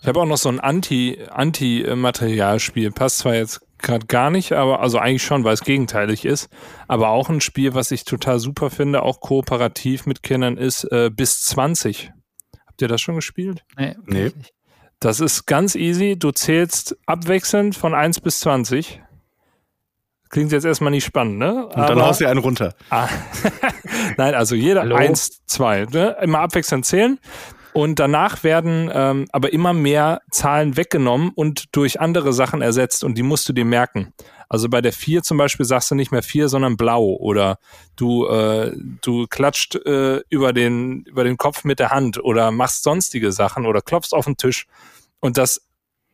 Ich habe auch noch so ein Anti, Anti-Materialspiel. Passt zwar jetzt gerade gar nicht, aber also eigentlich schon, weil es gegenteilig ist. Aber auch ein Spiel, was ich total super finde, auch kooperativ mit Kindern, ist äh, bis 20. Habt ihr das schon gespielt? Nee. Nee. Das ist ganz easy. Du zählst abwechselnd von 1 bis 20. Klingt jetzt erstmal nicht spannend, ne? Und dann haust du einen runter. Ah. Nein, also jeder Hallo? eins, zwei. Ne? Immer abwechselnd zählen. Und danach werden ähm, aber immer mehr Zahlen weggenommen und durch andere Sachen ersetzt und die musst du dir merken. Also bei der vier zum Beispiel sagst du nicht mehr vier, sondern blau oder du, äh, du klatscht äh, über, den, über den Kopf mit der Hand oder machst sonstige Sachen oder klopfst auf den Tisch. Und das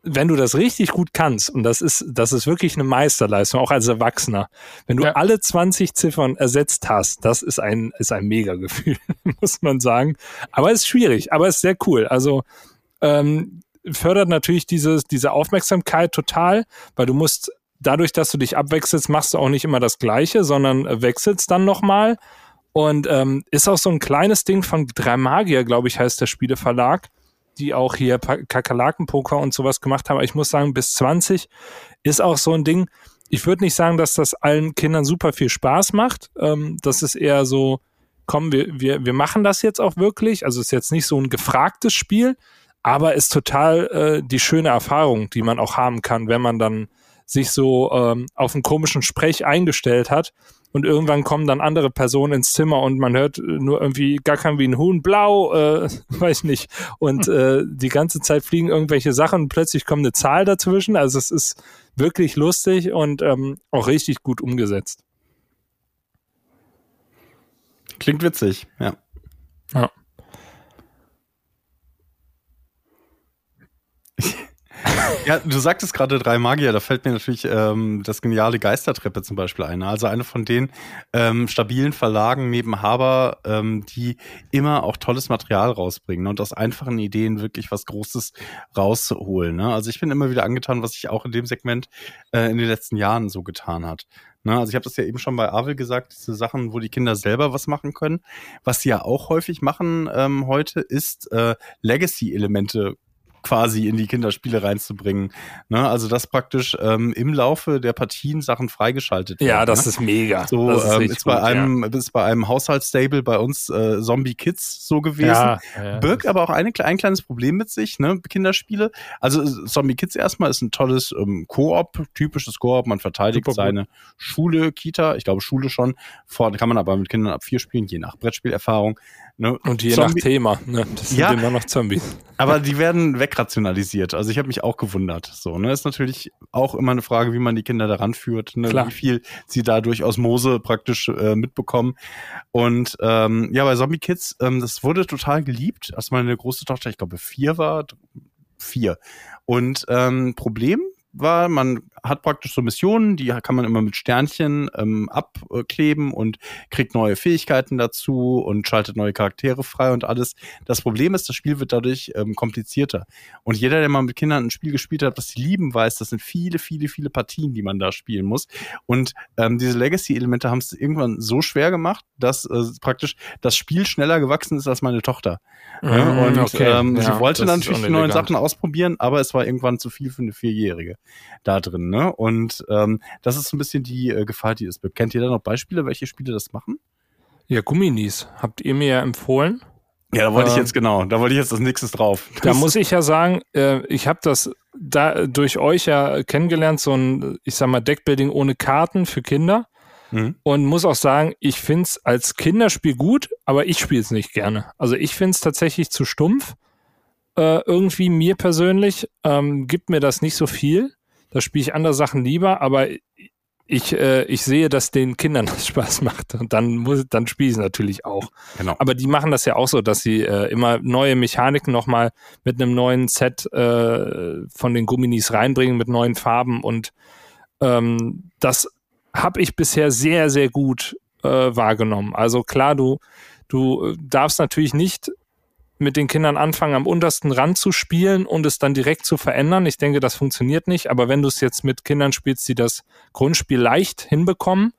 wenn du das richtig gut kannst, und das ist, das ist wirklich eine Meisterleistung, auch als Erwachsener, wenn du Ja. alle 20 Ziffern ersetzt hast, das ist ein, ist ein Mega-Gefühl, muss man sagen. Aber es ist schwierig, aber es ist sehr cool. Also, ähm, fördert natürlich dieses, diese Aufmerksamkeit total, weil du musst, dadurch, dass du dich abwechselst, machst du auch nicht immer das Gleiche, sondern äh, wechselst dann nochmal. Und ähm, ist auch so ein kleines Ding von Drei Magier, glaube ich, heißt der Spieleverlag die auch hier Kakerlakenpoker und sowas gemacht haben. Aber ich muss sagen, bis 20 ist auch so ein Ding. Ich würde nicht sagen, dass das allen Kindern super viel Spaß macht. Ähm, das ist eher so, komm, wir, wir, wir machen das jetzt auch wirklich. Also ist jetzt nicht so ein gefragtes Spiel, aber ist total äh, die schöne Erfahrung, die man auch haben kann, wenn man dann sich so ähm, auf einen komischen Sprech eingestellt hat und irgendwann kommen dann andere Personen ins Zimmer und man hört äh, nur irgendwie gackern wie ein Huhn blau, äh, weiß nicht. Und äh, die ganze Zeit fliegen irgendwelche Sachen und plötzlich kommt eine Zahl dazwischen. Also es ist wirklich lustig und ähm, auch richtig gut umgesetzt. Klingt witzig, ja. Ja. Ja, du sagtest gerade drei Magier, da fällt mir natürlich ähm, das geniale Geistertreppe zum Beispiel ein. Also eine von den ähm, stabilen Verlagen neben Haber, ähm, die immer auch tolles Material rausbringen und aus einfachen Ideen wirklich was Großes rausholen. Ne? Also ich bin immer wieder angetan, was sich auch in dem Segment äh, in den letzten Jahren so getan hat. Ne? Also ich habe das ja eben schon bei Avel gesagt, diese Sachen, wo die Kinder selber was machen können. Was sie ja auch häufig machen ähm, heute, ist äh, Legacy-Elemente quasi in die Kinderspiele reinzubringen. Ne? Also dass praktisch ähm, im Laufe der Partien Sachen freigeschaltet werden. Ja, das ne? ist mega. so ist, ähm, ist bei gut, einem ist bei einem Haushaltsstable bei uns äh, Zombie Kids so gewesen. Ja, ja, Birgt aber auch eine, ein kleines Problem mit sich, ne? Kinderspiele. Also Zombie Kids erstmal ist ein tolles ähm, Koop, typisches Koop. Man verteidigt Super gut. seine Schule, Kita, ich glaube Schule schon. Vor, kann man aber mit Kindern ab vier spielen, je nach Brettspielerfahrung. Ne? Und je Zombie- nach Thema. Ne? Das sind Ja. immer noch Zombies. aber die werden wegrationalisiert. Also ich habe mich auch gewundert. So, ne, ist natürlich auch immer eine Frage, wie man die Kinder daran führt, ne, Klar. wie viel sie da durch Osmose praktisch äh, mitbekommen. Und ähm, ja, bei Zombie Kids, ähm, das wurde total geliebt, als meine große Tochter, ich glaube, vier war, vier. Und ähm, Problem war, man hat praktisch so Missionen, die kann man immer mit Sternchen ähm, abkleben und kriegt neue Fähigkeiten dazu und schaltet neue Charaktere frei und alles. Das Problem ist, das Spiel wird dadurch ähm, komplizierter. Und jeder, der mal mit Kindern ein Spiel gespielt hat, das sie lieben, weiß, das sind viele, viele, viele Partien, die man da spielen muss. Und ähm, diese Legacy-Elemente haben es irgendwann so schwer gemacht, dass äh, praktisch das Spiel schneller gewachsen ist als meine Tochter. Mhm, und okay. ähm, Ja, sie wollte natürlich die neuen Sachen ausprobieren, aber es war irgendwann zu viel für eine Vierjährige da drin. Ne? Und ähm, das ist so ein bisschen die äh, Gefahr, die es gibt. Kennt ihr da noch Beispiele, welche Spiele das machen? Ja, Gumminis. Habt ihr mir ja empfohlen. Ja, da wollte ich Ähm, jetzt genau, da wollte ich jetzt das nächstes drauf. Da muss ich ja sagen, äh, ich habe das da durch euch ja kennengelernt, so ein, ich sag mal, Deckbuilding ohne Karten für Kinder. Mhm. Und muss auch sagen, ich find's als Kinderspiel gut, aber ich spiele es nicht gerne. Also ich find's tatsächlich zu stumpf. Äh, irgendwie mir persönlich ähm, gibt mir das nicht so viel. Da spiele ich andere Sachen lieber, aber ich, äh, ich sehe, dass den Kindern das Spaß macht. Und dann muss, dann spiele ich es natürlich auch. Genau. Aber die machen das ja auch so, dass sie äh, immer neue Mechaniken nochmal mit einem neuen Set äh, von den Gumminis reinbringen, mit neuen Farben. Und ähm, das habe ich bisher sehr, sehr gut äh, wahrgenommen. Also klar, du, du äh, darfst natürlich nicht mit den Kindern anfangen, am untersten Rand zu spielen und es dann direkt zu verändern. Ich denke, das funktioniert nicht. Aber wenn du es jetzt mit Kindern spielst, die das Grundspiel leicht hinbekommen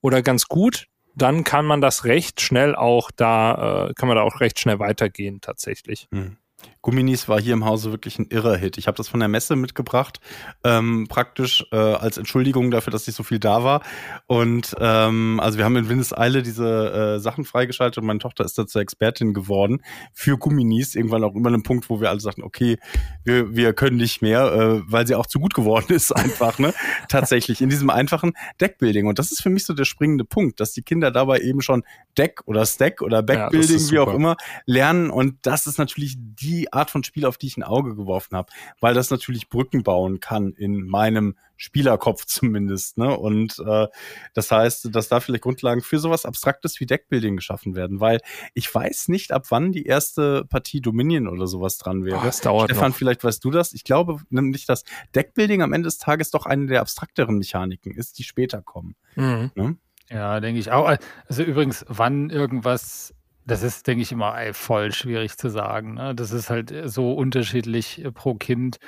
oder ganz gut, dann kann man das recht schnell auch da, äh, kann man da auch recht schnell weitergehen tatsächlich. Mhm. Gumminis war hier im Hause wirklich ein irrer Hit. Ich habe das von der Messe mitgebracht, ähm, praktisch äh, als Entschuldigung dafür, dass ich so viel da war. Und ähm, also wir haben in Windeseile diese äh, Sachen freigeschaltet und meine Tochter ist dazu Expertin geworden für Gumminis. Irgendwann auch über einen Punkt, wo wir alle sagten, okay, wir, wir können nicht mehr, äh, weil sie auch zu gut geworden ist, einfach, ne? Tatsächlich in diesem einfachen Deckbuilding. Und das ist für mich so der springende Punkt, dass die Kinder dabei eben schon Deck oder Stack oder Backbuilding, ja, wie auch immer, lernen. Und das ist natürlich die Art von Spiel, auf die ich ein Auge geworfen habe, weil das natürlich Brücken bauen kann in meinem Spielerkopf zumindest. Ne? Und äh, das heißt, dass da vielleicht Grundlagen für sowas Abstraktes wie Deckbuilding geschaffen werden, weil ich weiß nicht, ab wann die erste Partie Dominion oder sowas dran wäre. Oh, das dauert Stefan, noch. vielleicht weißt du das. Ich glaube nämlich, dass Deckbuilding am Ende des Tages doch eine der abstrakteren Mechaniken ist, die später kommen. Mhm. Ne? Ja, denke ich auch. Also übrigens, wann irgendwas das ist, denke ich, immer voll schwierig zu sagen. Ne? Das ist halt so unterschiedlich äh, pro Kind.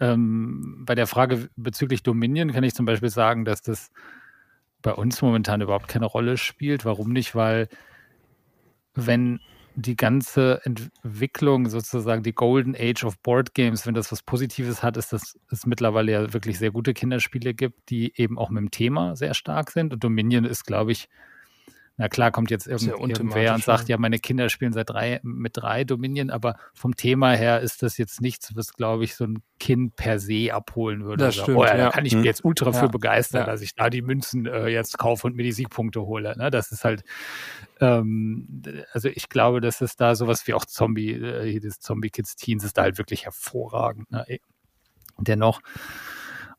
Ähm, bei der Frage bezüglich Dominion kann ich zum Beispiel sagen, dass das bei uns momentan überhaupt keine Rolle spielt. Warum nicht? Weil wenn die ganze Entwicklung sozusagen die Golden Age of Board Games, wenn das was Positives hat, ist, dass es mittlerweile ja wirklich sehr gute Kinderspiele gibt, die eben auch mit dem Thema sehr stark sind. Und Dominion ist, glaube ich, na klar, kommt jetzt irgend, irgendwer und sagt, ja, meine Kinder spielen seit drei, mit drei Dominion, aber vom Thema her ist das jetzt nichts, was, glaube ich, so ein Kind per se abholen würde. Das also, stimmt, oh, ja, ja. Da kann ich mich jetzt ultra ja. für begeistern, Ja. dass ich da die Münzen äh, jetzt kaufe und mir die Siegpunkte hole. Ne? Das ist halt, ähm, also ich glaube, dass es da sowas wie auch Zombie, äh, hier das Zombie Kids Teens ist da halt wirklich hervorragend. Ne? Dennoch.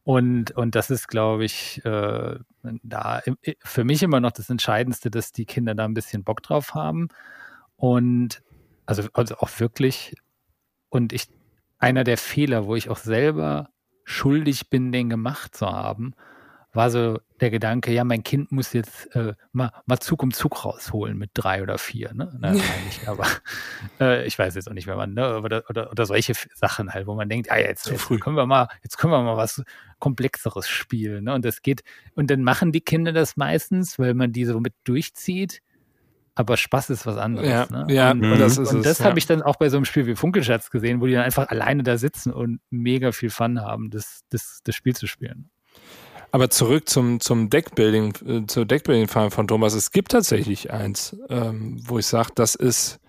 Und, und das ist, glaube ich, äh, da für mich immer noch das Entscheidendste, dass die Kinder da ein bisschen Bock drauf haben. Und also, also auch wirklich. Und ich, einer der Fehler, wo ich auch selber schuldig bin, den gemacht zu haben, war so der Gedanke, ja, mein Kind muss jetzt äh, mal, mal Zug um Zug rausholen mit drei oder vier. Ne? Na, nicht, aber äh, ich weiß jetzt auch nicht, wenn man, ne, oder, oder, oder solche Sachen halt, wo man denkt, ja, jetzt, jetzt früh. können wir mal, jetzt können wir mal was Komplexeres spielen. Ne? Und das geht, und dann machen die Kinder das meistens, weil man die so mit durchzieht. Aber Spaß ist was anderes. Ja, ne? ja, und, das und, ist und das ja. habe ich dann auch bei so einem Spiel wie Funkelschatz gesehen, wo die dann einfach alleine da sitzen und mega viel Fun haben, das, das, das Spiel zu spielen. Aber zurück zum, zum Deckbuilding, äh, zur Deckbuilding-Farm von Thomas. Es gibt tatsächlich eins, ähm, wo ich sage, das ist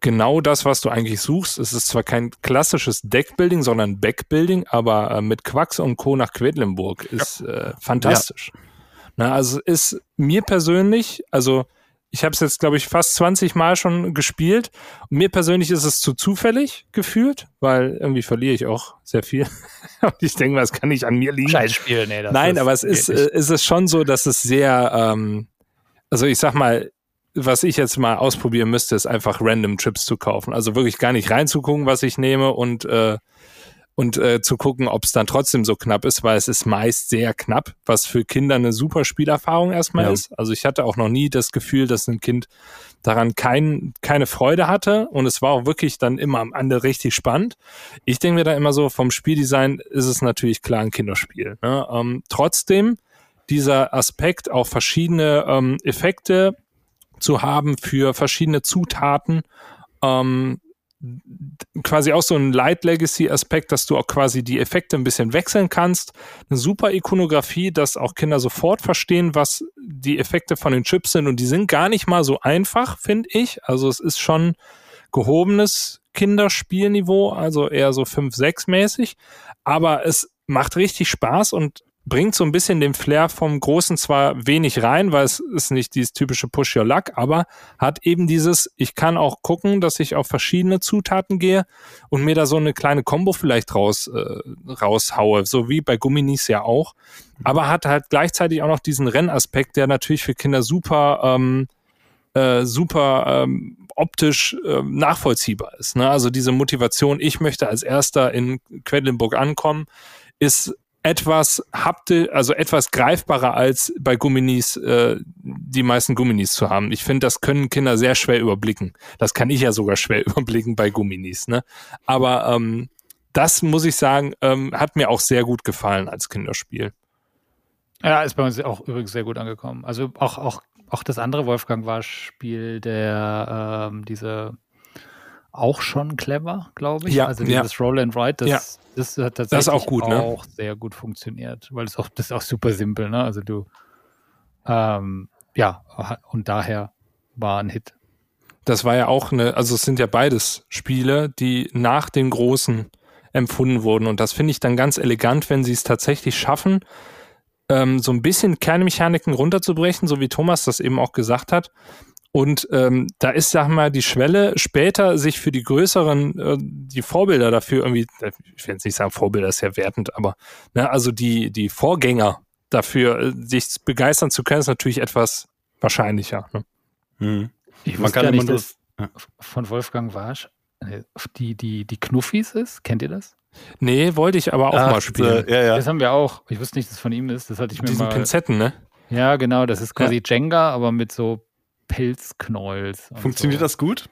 genau das, was du eigentlich suchst. Es ist zwar kein klassisches Deckbuilding, sondern Backbuilding, aber äh, mit Quacks und Co. nach Quedlinburg ist äh, fantastisch. Na, also ist mir persönlich, also ich habe es jetzt, glaube ich, fast 20 Mal schon gespielt. Und mir persönlich ist es zu zufällig gefühlt, weil irgendwie verliere ich auch sehr viel. und ich denke mal, es kann nicht an mir liegen. Scheißspiel, nee. Das Nein, aber es ist, äh, ist es schon so, dass es sehr, ähm, also ich sag mal, was ich jetzt mal ausprobieren müsste, ist einfach random Chips zu kaufen. Also wirklich gar nicht reinzugucken, was ich nehme und, äh, und äh, zu gucken, ob es dann trotzdem so knapp ist, weil es ist meist sehr knapp, was für Kinder eine super Spielerfahrung erstmal Ja. ist. Also ich hatte auch noch nie das Gefühl, dass ein Kind daran kein, keine Freude hatte und es war auch wirklich dann immer am Ende richtig spannend. Ich denke mir da immer so, vom Spieldesign ist es natürlich klar ein Kinderspiel. Ne? Ähm, trotzdem dieser Aspekt, auch verschiedene ähm, Effekte zu haben für verschiedene Zutaten, ähm, quasi auch so ein Light Legacy Aspekt, dass du auch quasi die Effekte ein bisschen wechseln kannst. Eine super Ikonografie, dass auch Kinder sofort verstehen, was die Effekte von den Chips sind und die sind gar nicht mal so einfach, finde ich. Also es ist schon gehobenes Kinderspielniveau, also eher so 5, 6 mäßig, aber es macht richtig Spaß und bringt so ein bisschen den Flair vom Großen zwar wenig rein, weil es ist nicht dieses typische Push Your Luck, aber hat eben dieses, ich kann auch gucken, dass ich auf verschiedene Zutaten gehe und mir da so eine kleine Combo vielleicht raus, äh, raushaue, so wie bei Gumminis ja auch, aber hat halt gleichzeitig auch noch diesen Rennaspekt, der natürlich für Kinder super ähm, äh, super ähm, optisch ähm, nachvollziehbar ist. Ne? Also diese Motivation, ich möchte als erster in Quedlinburg ankommen, ist etwas hapte, also etwas greifbarer als bei Gumminis, äh, die meisten Gumminis zu haben. Ich finde, das können Kinder sehr schwer überblicken. Das kann ich ja sogar schwer überblicken bei Gumminis. Ne? Aber ähm, das muss ich sagen, ähm, hat mir auch sehr gut gefallen als Kinderspiel. Ja, ist bei uns auch übrigens sehr gut angekommen. Also auch, auch, auch das andere Wolfgang war Spiel, der ähm, diese auch schon clever, glaube ich. Ja, also ja. dieses Roll and Ride, das, Ja. das hat tatsächlich auch gut, ne? auch sehr gut funktioniert, weil es auch das ist auch super simpel, ne? Also du ähm, ja, und daher war ein Hit. Das war ja auch eine, also es sind ja beides Spiele, die nach den großen empfunden wurden. Und das finde ich dann ganz elegant, wenn sie es tatsächlich schaffen, ähm, so ein bisschen Kernmechaniken runterzubrechen, so wie Thomas das eben auch gesagt hat. Und ähm, da ist, sag mal, die Schwelle später, sich für die größeren, äh, die Vorbilder dafür irgendwie, ich will jetzt nicht sagen, Vorbilder ist ja wertend, aber ne, also die, die Vorgänger dafür, äh, sich begeistern zu können, ist natürlich etwas wahrscheinlicher. Ne? Hm. Ich Man kann immer nicht, dass von Wolfgang Warsch äh, die, die, die Knuffis ist. Kennt ihr das? Nee, wollte ich aber auch Ach, mal spielen. äh, Ja, ja. Das haben wir auch. Ich wusste nicht, dass es von ihm ist. Das hatte ich mir Diesen mal. Pinzetten, ne? Ja, genau. Das ist quasi Jenga, aber mit so Pelzknäuels. Funktioniert so. das gut?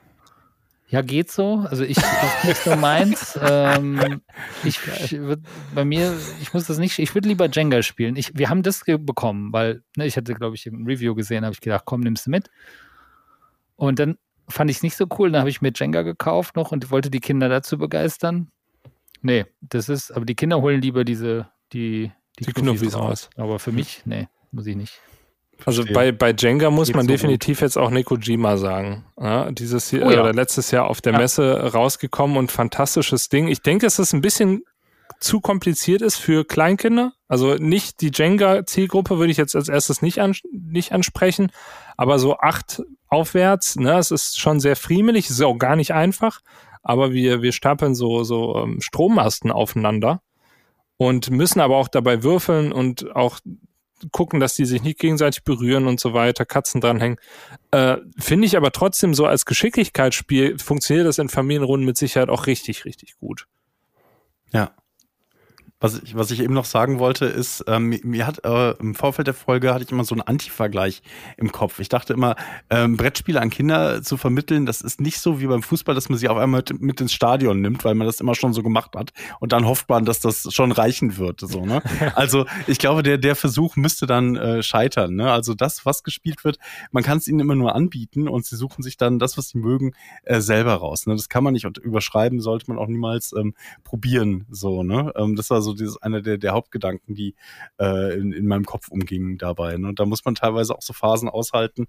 Ja, geht so. Also ich, das nicht so meins. ähm, ich, ich würd, bei mir, ich muss das nicht, ich würde lieber Jenga spielen. Ich, wir haben das bekommen, weil ne, ich hatte, glaube ich, ein Review gesehen, habe ich gedacht, komm, nimmst du mit. Und dann fand ich es nicht so cool. Dann habe ich mir Jenga gekauft noch und wollte die Kinder dazu begeistern. Nee, das ist, aber die Kinder holen lieber diese, die, Die Knuffis raus. Aber für mich, nee, muss ich nicht. Also Verstehe. bei, bei Jenga muss Geht man so definitiv jetzt auch Nekojima sagen. Ja, dieses Jahr, Oh ja. oder letztes Jahr auf der Ja. Messe rausgekommen und fantastisches Ding. Ich denke, dass es ein bisschen zu kompliziert ist für Kleinkinder. Also nicht die Jenga-Zielgruppe würde ich jetzt als erstes nicht, an, nicht ansprechen, aber so acht aufwärts, ne, es ist schon sehr friemelig, es ist auch gar nicht einfach, aber wir, wir stapeln so, so ähm, Strommasten aufeinander und müssen aber auch dabei würfeln und auch gucken, dass die sich nicht gegenseitig berühren und so weiter, Katzen dranhängen. Äh, Finde ich aber trotzdem so als Geschicklichkeitsspiel funktioniert das in Familienrunden mit Sicherheit auch richtig, richtig gut. Ja. Was ich, was ich eben noch sagen wollte, ist, ähm, mir- hat äh, im Vorfeld der Folge hatte ich immer so einen Anti-Vergleich im Kopf. Ich dachte immer, ähm, Brettspiele an Kinder zu vermitteln, das ist nicht so wie beim Fußball, dass man sie auf einmal mit, mit ins Stadion nimmt, weil man das immer schon so gemacht hat und dann hofft man, dass das schon reichen wird. So, ne? Also ich glaube, der, der Versuch müsste dann äh, scheitern. Ne? Also das, was gespielt wird, man kann es ihnen immer nur anbieten und sie suchen sich dann das, was sie mögen, äh, selber raus. Ne? Das kann man nicht und überschreiben, sollte man auch niemals ähm, probieren. So, ne? Ähm, das war so dieses einer der, der Hauptgedanken, die äh, in, in meinem Kopf umgingen dabei. Ne? Und da muss man teilweise auch so Phasen aushalten,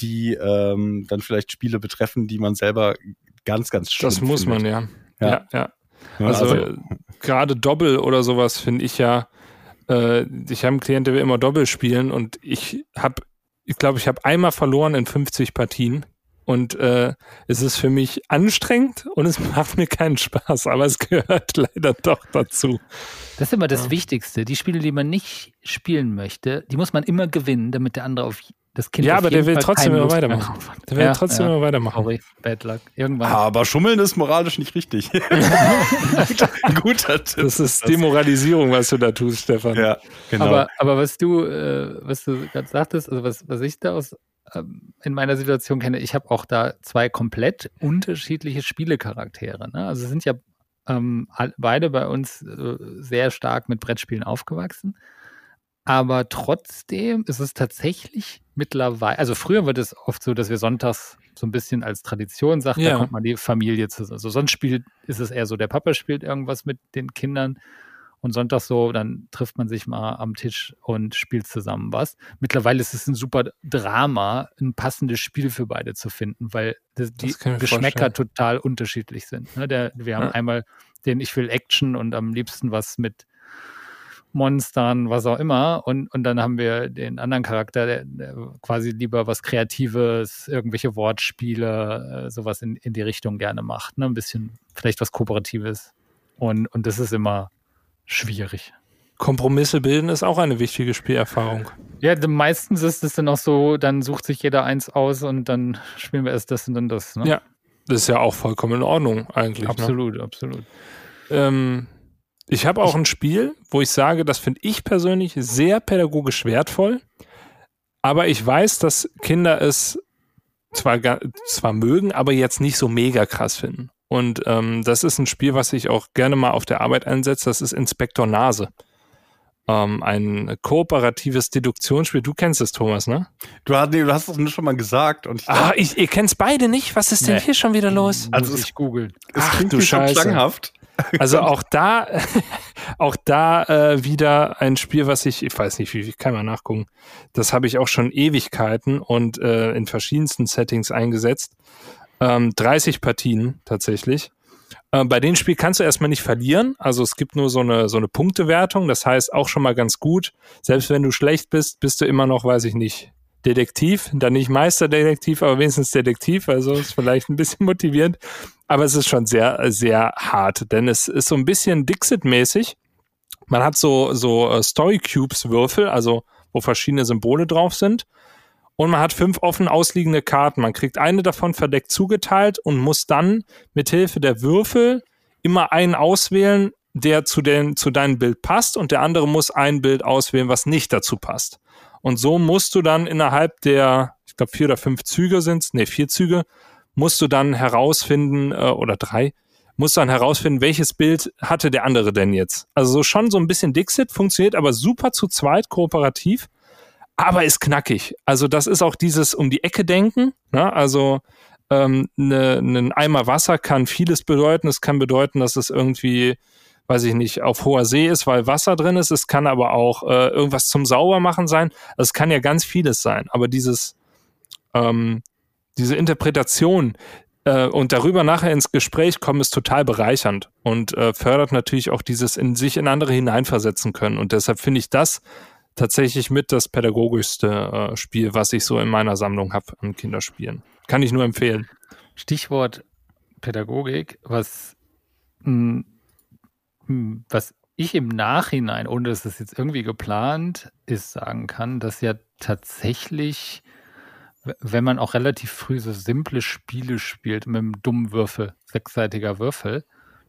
die ähm, dann vielleicht Spiele betreffen, die man selber ganz, ganz schlimm Das muss man findet. ja. Ja. Ja, ja. Ja, Also, äh, gerade Doppel oder sowas finde ich ja, äh, ich habe einen Klient, der will immer Doppel spielen und ich habe, ich glaube, ich habe einmal verloren in 50 Partien und äh, es ist für mich anstrengend und es macht mir keinen Spaß, aber es gehört leider doch dazu. Das ist immer das Wichtigste. Die Spiele, die man nicht spielen möchte, die muss man immer gewinnen, damit der andere auf das Kind Ja, auf aber jeden der will Fall trotzdem immer weitermachen. Der will Ja, trotzdem ja. immer weitermachen. Sorry, Bad Luck. Irgendwann. Aber Schummeln ist moralisch nicht richtig. guter, guter Tipp. Das ist Demoralisierung, was du da tust, Stefan. Ja, genau. Aber, aber was du, äh, was du gerade sagtest, also was, was ich da aus in meiner Situation kenne, ich habe auch da zwei komplett unterschiedliche Spielecharaktere. Ne? Also sind ja ähm, beide bei uns äh, sehr stark mit Brettspielen aufgewachsen. Aber trotzdem ist es tatsächlich mittlerweile, also früher wird es oft so, dass wir sonntags so ein bisschen als Tradition sagt, Ja. da kommt man die Familie zusammen. Also sonst spielt, ist es eher so, der Papa spielt irgendwas mit den Kindern und Sonntag so, dann trifft man sich mal am Tisch und spielt zusammen was. Mittlerweile ist es ein super Drama, ein passendes Spiel für beide zu finden, weil das, die Geschmäcker vorstellen. total unterschiedlich sind. Ne? Der, wir haben Ja. einmal den Ich will Action und am liebsten was mit Monstern, was auch immer. Und, und dann haben wir den anderen Charakter, der, der quasi lieber was Kreatives, irgendwelche Wortspiele, äh, sowas in, in die Richtung gerne macht. Ne? Ein bisschen vielleicht was Kooperatives. Und, und das ist immer schwierig. Kompromisse bilden ist auch eine wichtige Spielerfahrung. Ja, meistens ist es dann auch so, dann sucht sich jeder eins aus und dann spielen wir erst das und dann das. Ne? Ja, Das ist ja auch vollkommen in Ordnung eigentlich. Ne? absolut, absolut. Ähm, ich habe auch ein Spiel, wo ich sage, das finde ich persönlich sehr pädagogisch wertvoll, aber ich weiß, dass Kinder es zwar, zwar mögen, aber jetzt nicht so mega krass finden. Und ähm, das ist ein Spiel, was ich auch gerne mal auf der Arbeit einsetze. Das ist Inspektor Nase. ähm, ein kooperatives Deduktionsspiel. Du kennst es, Thomas, ne? Du hast, nee, du hast es nur schon mal gesagt. Und ich Ah, ich, ihr kennt's beide nicht? Was ist denn Nee. hier schon wieder los? Also Muss es- ich googeln. es Ach, klingt du Scheiße. klanghaft. Also auch da, auch da äh, wieder ein Spiel, was ich, ich weiß nicht, wie, wie kann man nachgucken. Das habe ich auch schon Ewigkeiten und äh, in verschiedensten Settings eingesetzt. Ähm, 30 Partien tatsächlich. Äh, bei dem Spiel kannst du erstmal nicht verlieren. Also es gibt nur so eine, so eine Punktewertung. Das heißt auch schon mal ganz gut. Selbst wenn du schlecht bist, bist du immer noch, weiß ich nicht, Detektiv. Dann nicht Meisterdetektiv, aber wenigstens Detektiv. Also ist vielleicht ein bisschen motivierend. Aber es ist schon sehr, sehr hart, denn es ist so ein bisschen Dixit-mäßig. Man hat so, so äh, Story Cubes Würfel, also wo verschiedene Symbole drauf sind. Und man hat fünf offen ausliegende Karten. Man kriegt eine davon verdeckt zugeteilt und muss dann mit Hilfe der Würfel immer einen auswählen, der zu, den, zu deinem Bild passt und der andere muss ein Bild auswählen, was nicht dazu passt. Und so musst du dann innerhalb der, ich glaube, vier oder fünf Züge sind's, nee, vier Züge, musst du dann herausfinden, äh, oder drei, musst dann herausfinden, welches Bild hatte der andere denn jetzt. Also so schon so ein bisschen Dixit, funktioniert aber super zu zweit, kooperativ, aber ist knackig. Also das ist auch dieses um die Ecke denken, ne? also ähm, ne, ein Eimer Wasser kann vieles bedeuten. Es kann bedeuten, dass es irgendwie, weiß ich nicht, auf hoher See ist, weil Wasser drin ist. Es kann aber auch äh, irgendwas zum Saubermachen sein. Also es kann ja ganz vieles sein. Aber dieses, ähm, diese Interpretation äh, und darüber nachher ins Gespräch kommen, ist total bereichernd und äh, fördert natürlich auch dieses in sich in andere hineinversetzen können. Und deshalb finde ich das tatsächlich mit das pädagogischste äh, Spiel, was ich so in meiner Sammlung habe an Kinderspielen. Kann ich nur empfehlen. Stichwort Pädagogik, was, mh, mh, was ich im Nachhinein, ohne dass es jetzt irgendwie geplant ist, sagen kann, dass ja tatsächlich, wenn man auch relativ früh so simple Spiele spielt mit einem dummen Würfel, sechsseitiger Würfel,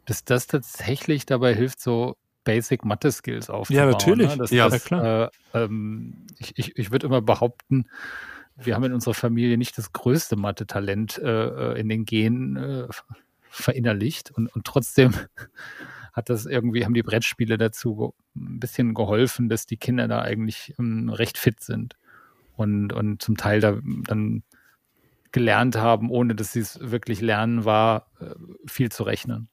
dass das tatsächlich dabei hilft, so Basic Mathe-Skills aufzubauen. natürlich. Ne? Das, Ja, das, klar. Äh, ähm, ich ich, ich würde immer behaupten, wir haben in unserer Familie nicht das größte Mathe-Talent äh, äh, in den Genen äh, verinnerlicht und, und trotzdem hat das irgendwie, haben die Brettspiele dazu ein bisschen geholfen, dass die Kinder da eigentlich ähm, recht fit sind und, und zum Teil da dann gelernt haben, ohne dass sie es wirklich lernen war, äh, viel zu rechnen.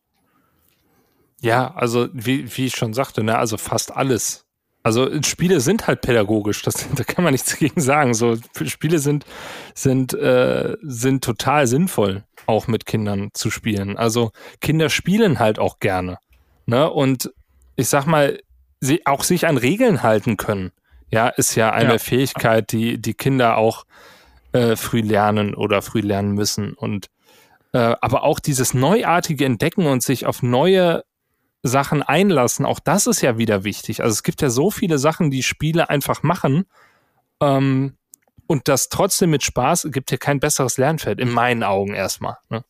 Ja, also wie, wie ich schon sagte, ne, also fast alles. Also Spiele sind halt pädagogisch, das, da kann man nichts gegen sagen. So Spiele sind sind äh, sind total sinnvoll, auch mit Kindern zu spielen. Also Kinder spielen halt auch gerne, ne? Und ich sag mal, sie auch sich an Regeln halten können. Ja, ist ja eine Ja. Fähigkeit, die die Kinder auch äh, früh lernen oder früh lernen müssen. Und äh, aber auch dieses neuartige Entdecken und sich auf neue Sachen einlassen, auch das ist ja wieder wichtig. Also es gibt ja so viele Sachen, die Spiele einfach machen. Ähm, und das trotzdem mit Spaß gibt ja kein besseres Lernfeld, in meinen Augen erstmal. Ne?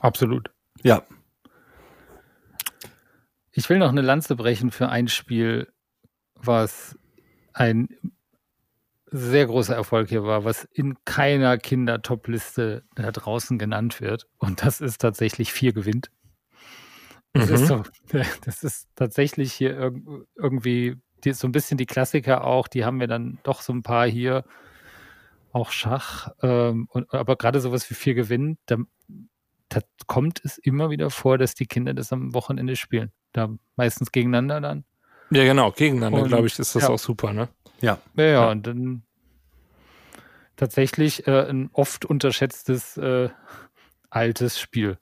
Absolut. Ja. Ich will noch eine Lanze brechen für ein Spiel, was ein sehr großer Erfolg hier war, was in keiner Kinder-Top-Liste da draußen genannt wird. Und das ist tatsächlich vier gewinnt. Das, Mhm. ist, so, das ist tatsächlich hier irg irgendwie die, so ein bisschen die Klassiker auch, die haben wir dann doch so ein paar hier. Auch Schach, ähm, und, aber gerade sowas wie vier gewinnt, da, da kommt es immer wieder vor, dass die Kinder das am Wochenende spielen. Da meistens gegeneinander dann. Ja, genau, gegeneinander, glaube ich, ist das ja. auch super, ne? Ja. Ja, ja, und dann tatsächlich äh, ein oft unterschätztes äh, altes Spiel.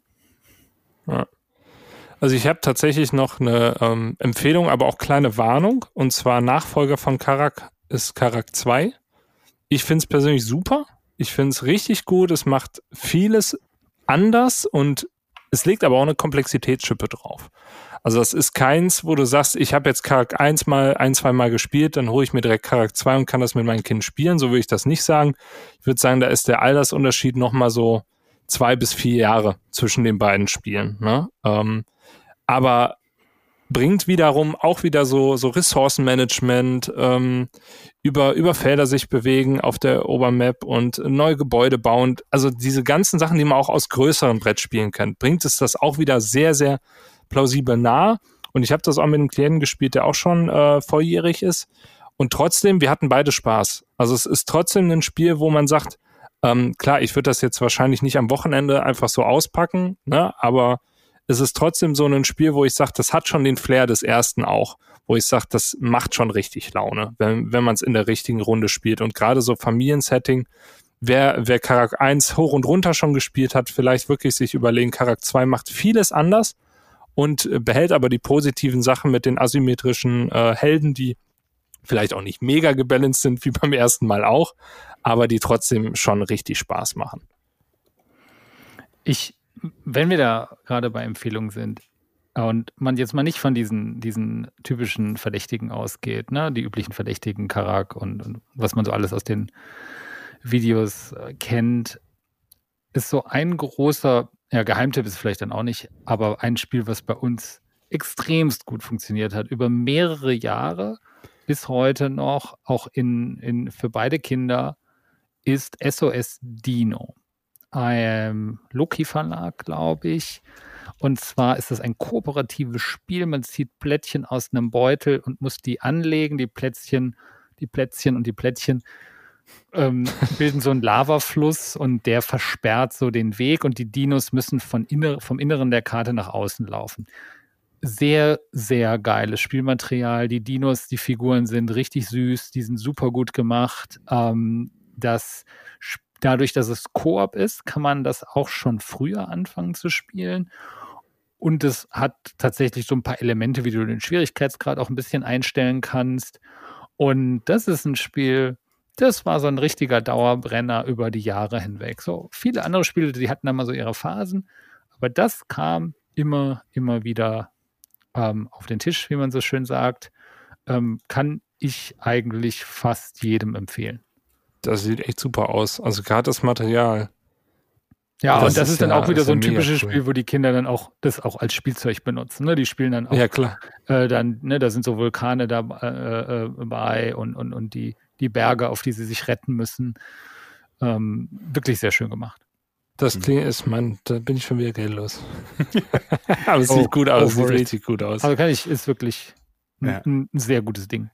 Also ich habe tatsächlich noch eine ähm, Empfehlung, aber auch kleine Warnung. Und zwar Nachfolger von Karak ist Karak 2. Ich finde es persönlich super. Ich finde es richtig gut. Es macht vieles anders und es legt aber auch eine Komplexitätsschippe drauf. Also das ist keins, wo du sagst, ich habe jetzt Karak 1 mal, ein, zwei Mal gespielt, dann hole ich mir direkt Karak 2 und kann das mit meinen Kindern spielen. So würde ich das nicht sagen. Ich würde sagen, da ist der Altersunterschied nochmal so zwei bis vier Jahre zwischen den beiden Spielen. Ne? Ähm, aber bringt wiederum auch wieder so, so Ressourcenmanagement, ähm, über, über Felder sich bewegen auf der Obermap und neue Gebäude bauen. Also diese ganzen Sachen, die man auch aus größeren Brettspielen kennt, bringt es das auch wieder sehr, sehr plausibel nah. Und ich habe das auch mit einem Klienten gespielt, der auch schon äh, volljährig ist. Und trotzdem, wir hatten beide Spaß. Also es ist trotzdem ein Spiel, wo man sagt, ähm, klar, ich würde das jetzt wahrscheinlich nicht am Wochenende einfach so auspacken, ne? aber es ist trotzdem so ein Spiel, wo ich sage, das hat schon den Flair des ersten auch, wo ich sage, das macht schon richtig Laune, wenn, wenn man es in der richtigen Runde spielt. Und gerade so Familiensetting, wer, wer Karak 1 hoch und runter schon gespielt hat, vielleicht wirklich sich überlegen, Karak 2 macht vieles anders und behält aber die positiven Sachen mit den asymmetrischen äh, Helden, die vielleicht auch nicht mega gebalanced sind wie beim ersten Mal auch, aber die trotzdem schon richtig Spaß machen. Ich, wenn wir da gerade bei Empfehlungen sind und man jetzt mal nicht von diesen, diesen typischen Verdächtigen ausgeht, ne, die üblichen Verdächtigen, Karak und, und was man so alles aus den Videos äh, kennt, ist so ein großer, ja, Geheimtipp ist vielleicht dann auch nicht, aber ein Spiel, was bei uns extremst gut funktioniert hat, über mehrere Jahre bis heute noch, auch in, in, für beide Kinder, ist SOS Dino. Ein Loki Verlag, glaube ich. Und zwar ist das ein kooperatives Spiel. Man zieht Plättchen aus einem Beutel und muss die anlegen. Die Plätzchen, die Plätzchen und die Plättchen ähm, bilden so einen Lavafluss und der versperrt so den Weg und die Dinos müssen von inner, vom Inneren der Karte nach außen laufen sehr, sehr geiles Spielmaterial. Die Dinos, die Figuren sind richtig süß, die sind super gut gemacht. Ähm, das, dadurch, dass es Koop ist, kann man das auch schon früher anfangen zu spielen. Und es hat tatsächlich so ein paar Elemente, wie du den Schwierigkeitsgrad auch ein bisschen einstellen kannst. Und das ist ein Spiel, das war so ein richtiger Dauerbrenner über die Jahre hinweg. So viele andere Spiele, die hatten dann mal so ihre Phasen, aber das kam immer, immer wieder ähm, auf den Tisch, wie man so schön sagt, ähm, kann ich eigentlich fast jedem empfehlen. Das sieht echt super aus. Also gerade das Material. Ja, das und das ist, ist dann ja, auch wieder so ein typisches cool. Spiel, wo die Kinder dann auch das auch als Spielzeug benutzen. Ne? Die spielen dann auch. Ja, klar. Äh, dann, ne, da sind so Vulkane dabei äh, äh, und, und, und die, die Berge, auf die sie sich retten müssen. Ähm, wirklich sehr schön gemacht. Das mhm. klingt ist, man, da bin ich schon wieder geldlos. Aber es oh, sieht gut aus, oh, sieht richtig gut aus. Also kann ich, ist wirklich ein, ja. ein sehr gutes Ding.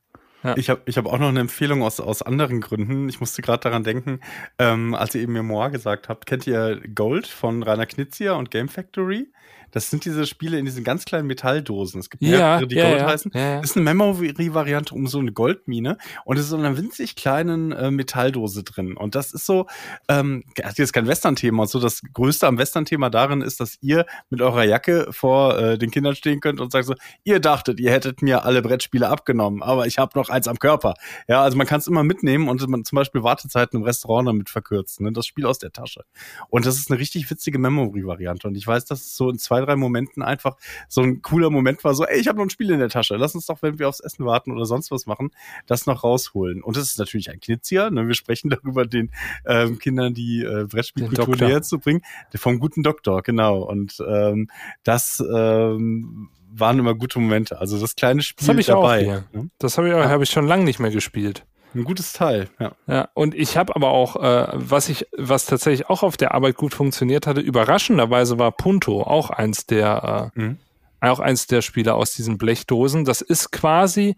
Ja. Ich habe ich hab auch noch eine Empfehlung aus, aus anderen Gründen. Ich musste gerade daran denken, ähm, als ihr eben Memoir gesagt habt. Kennt ihr Gold von Rainer Knizia und Game Factory? Das sind diese Spiele in diesen ganz kleinen Metalldosen. Es gibt mehrere, ja, die ja, Gold ja, heißen. Ja, ist eine Memory-Variante um so eine Goldmine und es ist so eine winzig kleinen äh, Metalldose drin. Und das ist so, ähm, hat jetzt kein Western-Thema. So das Größte am Western-Thema darin ist, dass ihr mit eurer Jacke vor äh, den Kindern stehen könnt und sagt so, ihr dachtet, ihr hättet mir alle Brettspiele abgenommen, aber ich habe noch eins am Körper. Ja, also man kann es immer mitnehmen und man zum Beispiel Wartezeiten im Restaurant damit verkürzen. Ne? Das Spiel aus der Tasche. Und das ist eine richtig witzige Memory-Variante. Und ich weiß, dass es so in zwei, drei Momenten einfach so ein cooler Moment war, so, ey, ich habe noch ein Spiel in der Tasche, lass uns doch, wenn wir aufs Essen warten oder sonst was machen, das noch rausholen. Und das ist natürlich ein Knitzier, ne? wir sprechen darüber, den ähm, Kindern die äh, Brettspielkultur näher zu bringen, vom guten Doktor, genau. Und ähm, das ähm, waren immer gute Momente. Also das kleine Spiel das ich dabei. Auch ne? Das habe ich, ja. hab ich schon lange nicht mehr gespielt. Ein gutes Teil, ja. Ja, und ich habe aber auch, äh, was ich, was tatsächlich auch auf der Arbeit gut funktioniert hatte, überraschenderweise war Punto auch eins der, äh, mhm. auch eins der Spiele aus diesen Blechdosen. Das ist quasi,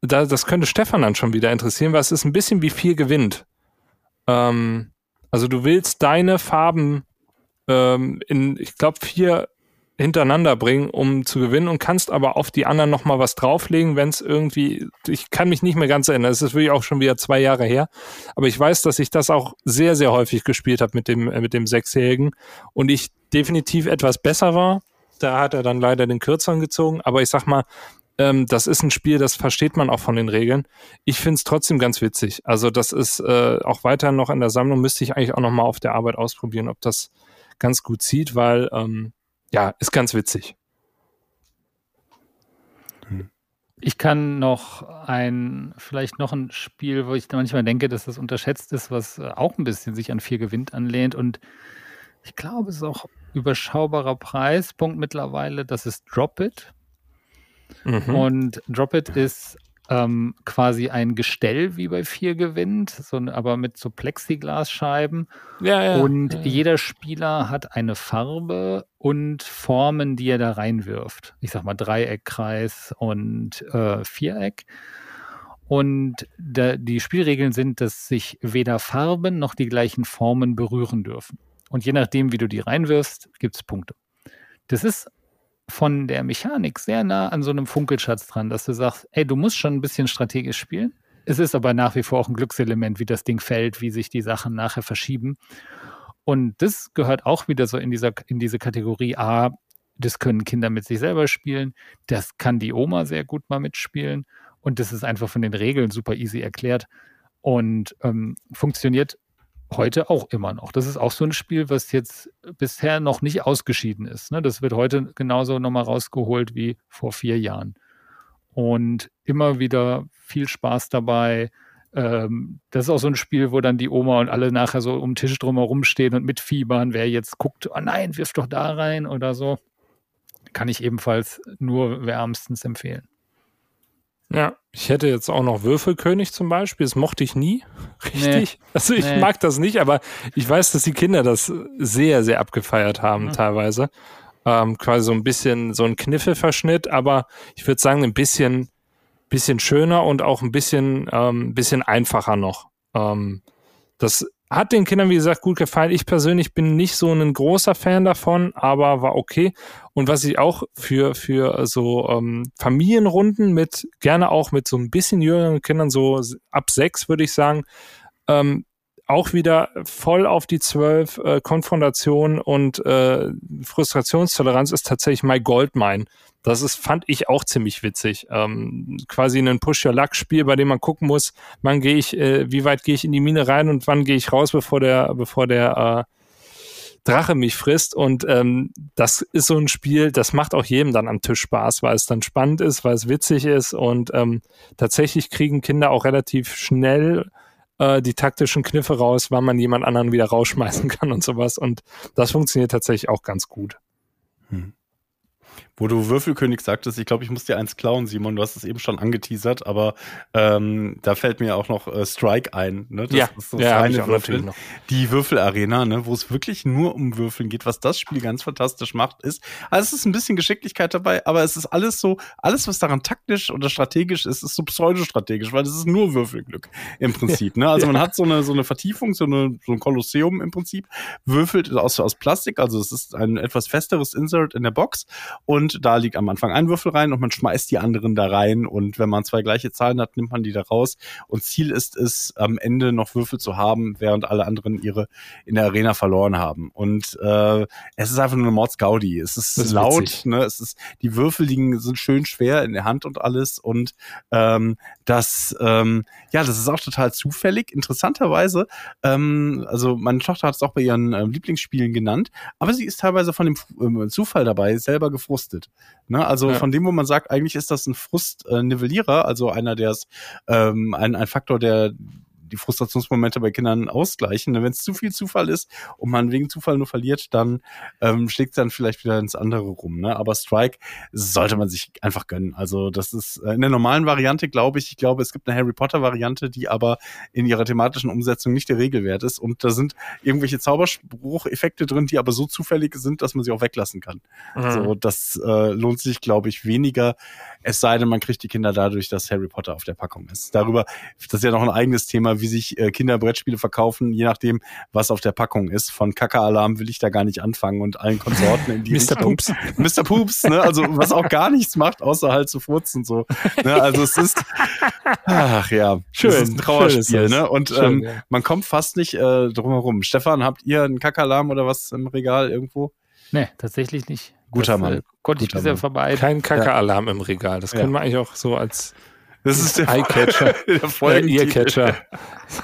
da, das könnte Stefan dann schon wieder interessieren, weil es ist ein bisschen wie viel gewinnt. Ähm, also du willst deine Farben ähm, in, ich glaube, vier hintereinander bringen, um zu gewinnen und kannst aber auf die anderen nochmal was drauflegen, wenn es irgendwie, ich kann mich nicht mehr ganz erinnern, es ist wirklich auch schon wieder zwei Jahre her, aber ich weiß, dass ich das auch sehr, sehr häufig gespielt habe mit dem, äh, mit dem Sechsjährigen und ich definitiv etwas besser war. Da hat er dann leider den Kürzeren gezogen, aber ich sag mal, ähm, das ist ein Spiel, das versteht man auch von den Regeln. Ich finde es trotzdem ganz witzig. Also das ist äh, auch weiterhin noch in der Sammlung, müsste ich eigentlich auch nochmal auf der Arbeit ausprobieren, ob das ganz gut zieht, weil ähm, ja, ist ganz witzig. Ich kann noch ein, vielleicht noch ein Spiel, wo ich manchmal denke, dass das unterschätzt ist, was äh, auch ein bisschen sich an viel gewinnt anlehnt und ich glaube, es ist auch überschaubarer Preispunkt mittlerweile. Das ist Drop It. Mhm. Und Drop It ist ähm, quasi ein Gestell wie bei vier gewinnt, so, aber mit so Plexiglasscheiben. Ja, ja. Und ja. jeder Spieler hat eine Farbe und Formen, die er da reinwirft. Ich sag mal Dreieck, Kreis und äh, Viereck. Und da, die Spielregeln sind, dass sich weder Farben noch die gleichen Formen berühren dürfen. Und je nachdem, wie du die reinwirfst, gibt es Punkte. Das ist von der Mechanik sehr nah an so einem Funkelschatz dran, dass du sagst, ey, du musst schon ein bisschen strategisch spielen. Es ist aber nach wie vor auch ein Glückselement, wie das Ding fällt, wie sich die Sachen nachher verschieben. Und das gehört auch wieder so in, dieser, in diese Kategorie A, das können Kinder mit sich selber spielen, das kann die Oma sehr gut mal mitspielen und das ist einfach von den Regeln super easy erklärt und ähm, funktioniert heute auch immer noch. Das ist auch so ein Spiel, was jetzt bisher noch nicht ausgeschieden ist. Ne? Das wird heute genauso nochmal rausgeholt wie vor vier Jahren. Und immer wieder viel Spaß dabei. Ähm, das ist auch so ein Spiel, wo dann die Oma und alle nachher so um den Tisch drumherum stehen und mitfiebern, wer jetzt guckt, oh nein, wirf doch da rein oder so. Kann ich ebenfalls nur wärmstens empfehlen. Ja, ich hätte jetzt auch noch Würfelkönig zum Beispiel. Das mochte ich nie. Richtig. Nee. Also ich nee. mag das nicht, aber ich weiß, dass die Kinder das sehr, sehr abgefeiert haben, mhm. teilweise. Ähm, quasi so ein bisschen so ein Kniffelverschnitt, aber ich würde sagen, ein bisschen, bisschen schöner und auch ein bisschen, ähm, bisschen einfacher noch. Ähm, das hat den Kindern, wie gesagt, gut gefallen. Ich persönlich bin nicht so ein großer Fan davon, aber war okay. Und was ich auch für, für so ähm, Familienrunden mit, gerne auch mit so ein bisschen jüngeren Kindern, so ab sechs würde ich sagen, ähm, auch wieder voll auf die zwölf äh, Konfrontation und äh, Frustrationstoleranz ist tatsächlich My Goldmine. Das ist, fand ich auch ziemlich witzig. Ähm, quasi ein Push-Your-Luck-Spiel, bei dem man gucken muss, wann gehe ich, äh, wie weit gehe ich in die Mine rein und wann gehe ich raus, bevor der, bevor der äh, Drache mich frisst. Und ähm, das ist so ein Spiel, das macht auch jedem dann am Tisch Spaß, weil es dann spannend ist, weil es witzig ist und ähm, tatsächlich kriegen Kinder auch relativ schnell äh, die taktischen Kniffe raus, wann man jemand anderen wieder rausschmeißen kann und sowas. Und das funktioniert tatsächlich auch ganz gut. Hm. Wo du Würfelkönig sagtest, ich glaube, ich muss dir eins klauen, Simon. Du hast es eben schon angeteasert, aber ähm, da fällt mir auch noch äh, Strike ein. Ne? Das ja, ist so ja, eine Würfel. Die Würfelarena, ne? wo es wirklich nur um Würfeln geht. Was das Spiel ganz fantastisch macht, ist, also es ist ein bisschen Geschicklichkeit dabei, aber es ist alles so, alles, was daran taktisch oder strategisch ist, ist so pseudostrategisch, weil es ist nur Würfelglück im Prinzip. Ne? Also man hat so eine, so eine Vertiefung, so, eine, so ein Kolosseum im Prinzip, würfelt aus, aus Plastik, also es ist ein etwas festeres Insert in der Box und und da liegt am Anfang ein Würfel rein und man schmeißt die anderen da rein und wenn man zwei gleiche Zahlen hat, nimmt man die da raus und Ziel ist es, am Ende noch Würfel zu haben, während alle anderen ihre in der Arena verloren haben und äh, es ist einfach nur eine Mordsgaudi. Es ist, ist laut, witzig. ne? Es ist die Würfel liegen sind schön schwer in der Hand und alles und ähm, das ähm, ja, das ist auch total zufällig. Interessanterweise, ähm, also meine Tochter hat es auch bei ihren äh, Lieblingsspielen genannt, aber sie ist teilweise von dem äh, Zufall dabei selber gefrustet gefrustet. Ne? Also ja. von dem, wo man sagt, eigentlich ist das ein Frustnivellierer, äh, also einer, der ist ähm, ein, ein Faktor, der die Frustrationsmomente bei Kindern ausgleichen. Wenn es zu viel Zufall ist und man wegen Zufall nur verliert, dann ähm, schlägt es dann vielleicht wieder ins andere rum. Ne? Aber Strike sollte man sich einfach gönnen. Also das ist äh, in der normalen Variante, glaube ich, ich glaube, es gibt eine Harry Potter Variante, die aber in ihrer thematischen Umsetzung nicht der Regelwert ist. Und da sind irgendwelche Zaubersprucheffekte drin, die aber so zufällig sind, dass man sie auch weglassen kann. Mhm. So, das äh, lohnt sich, glaube ich, weniger. Es sei denn, man kriegt die Kinder dadurch, dass Harry Potter auf der Packung ist. Darüber, das ist ja noch ein eigenes Thema, wie sich äh, Kinderbrettspiele verkaufen, je nachdem, was auf der Packung ist. Von Kaka-Alarm will ich da gar nicht anfangen und allen Konsorten in die Mr. Poops. Mr. Poops, ne? Also was auch gar nichts macht, außer halt zu furzen so. Ne? Also es ist, ach ja, schön, es ist ein Trauerspiel, ne? Und schön, ähm, ja. man kommt fast nicht äh, drum herum. Stefan, habt ihr einen Kaka-Alarm oder was im Regal irgendwo? Nee, tatsächlich nicht. Guter das, Mann. Äh, konnte ich bisher vorbei. Kein Kaka-Alarm ja. im Regal. Das können wir eigentlich auch so als das ist der Eye-Catcher. der Ear-Catcher.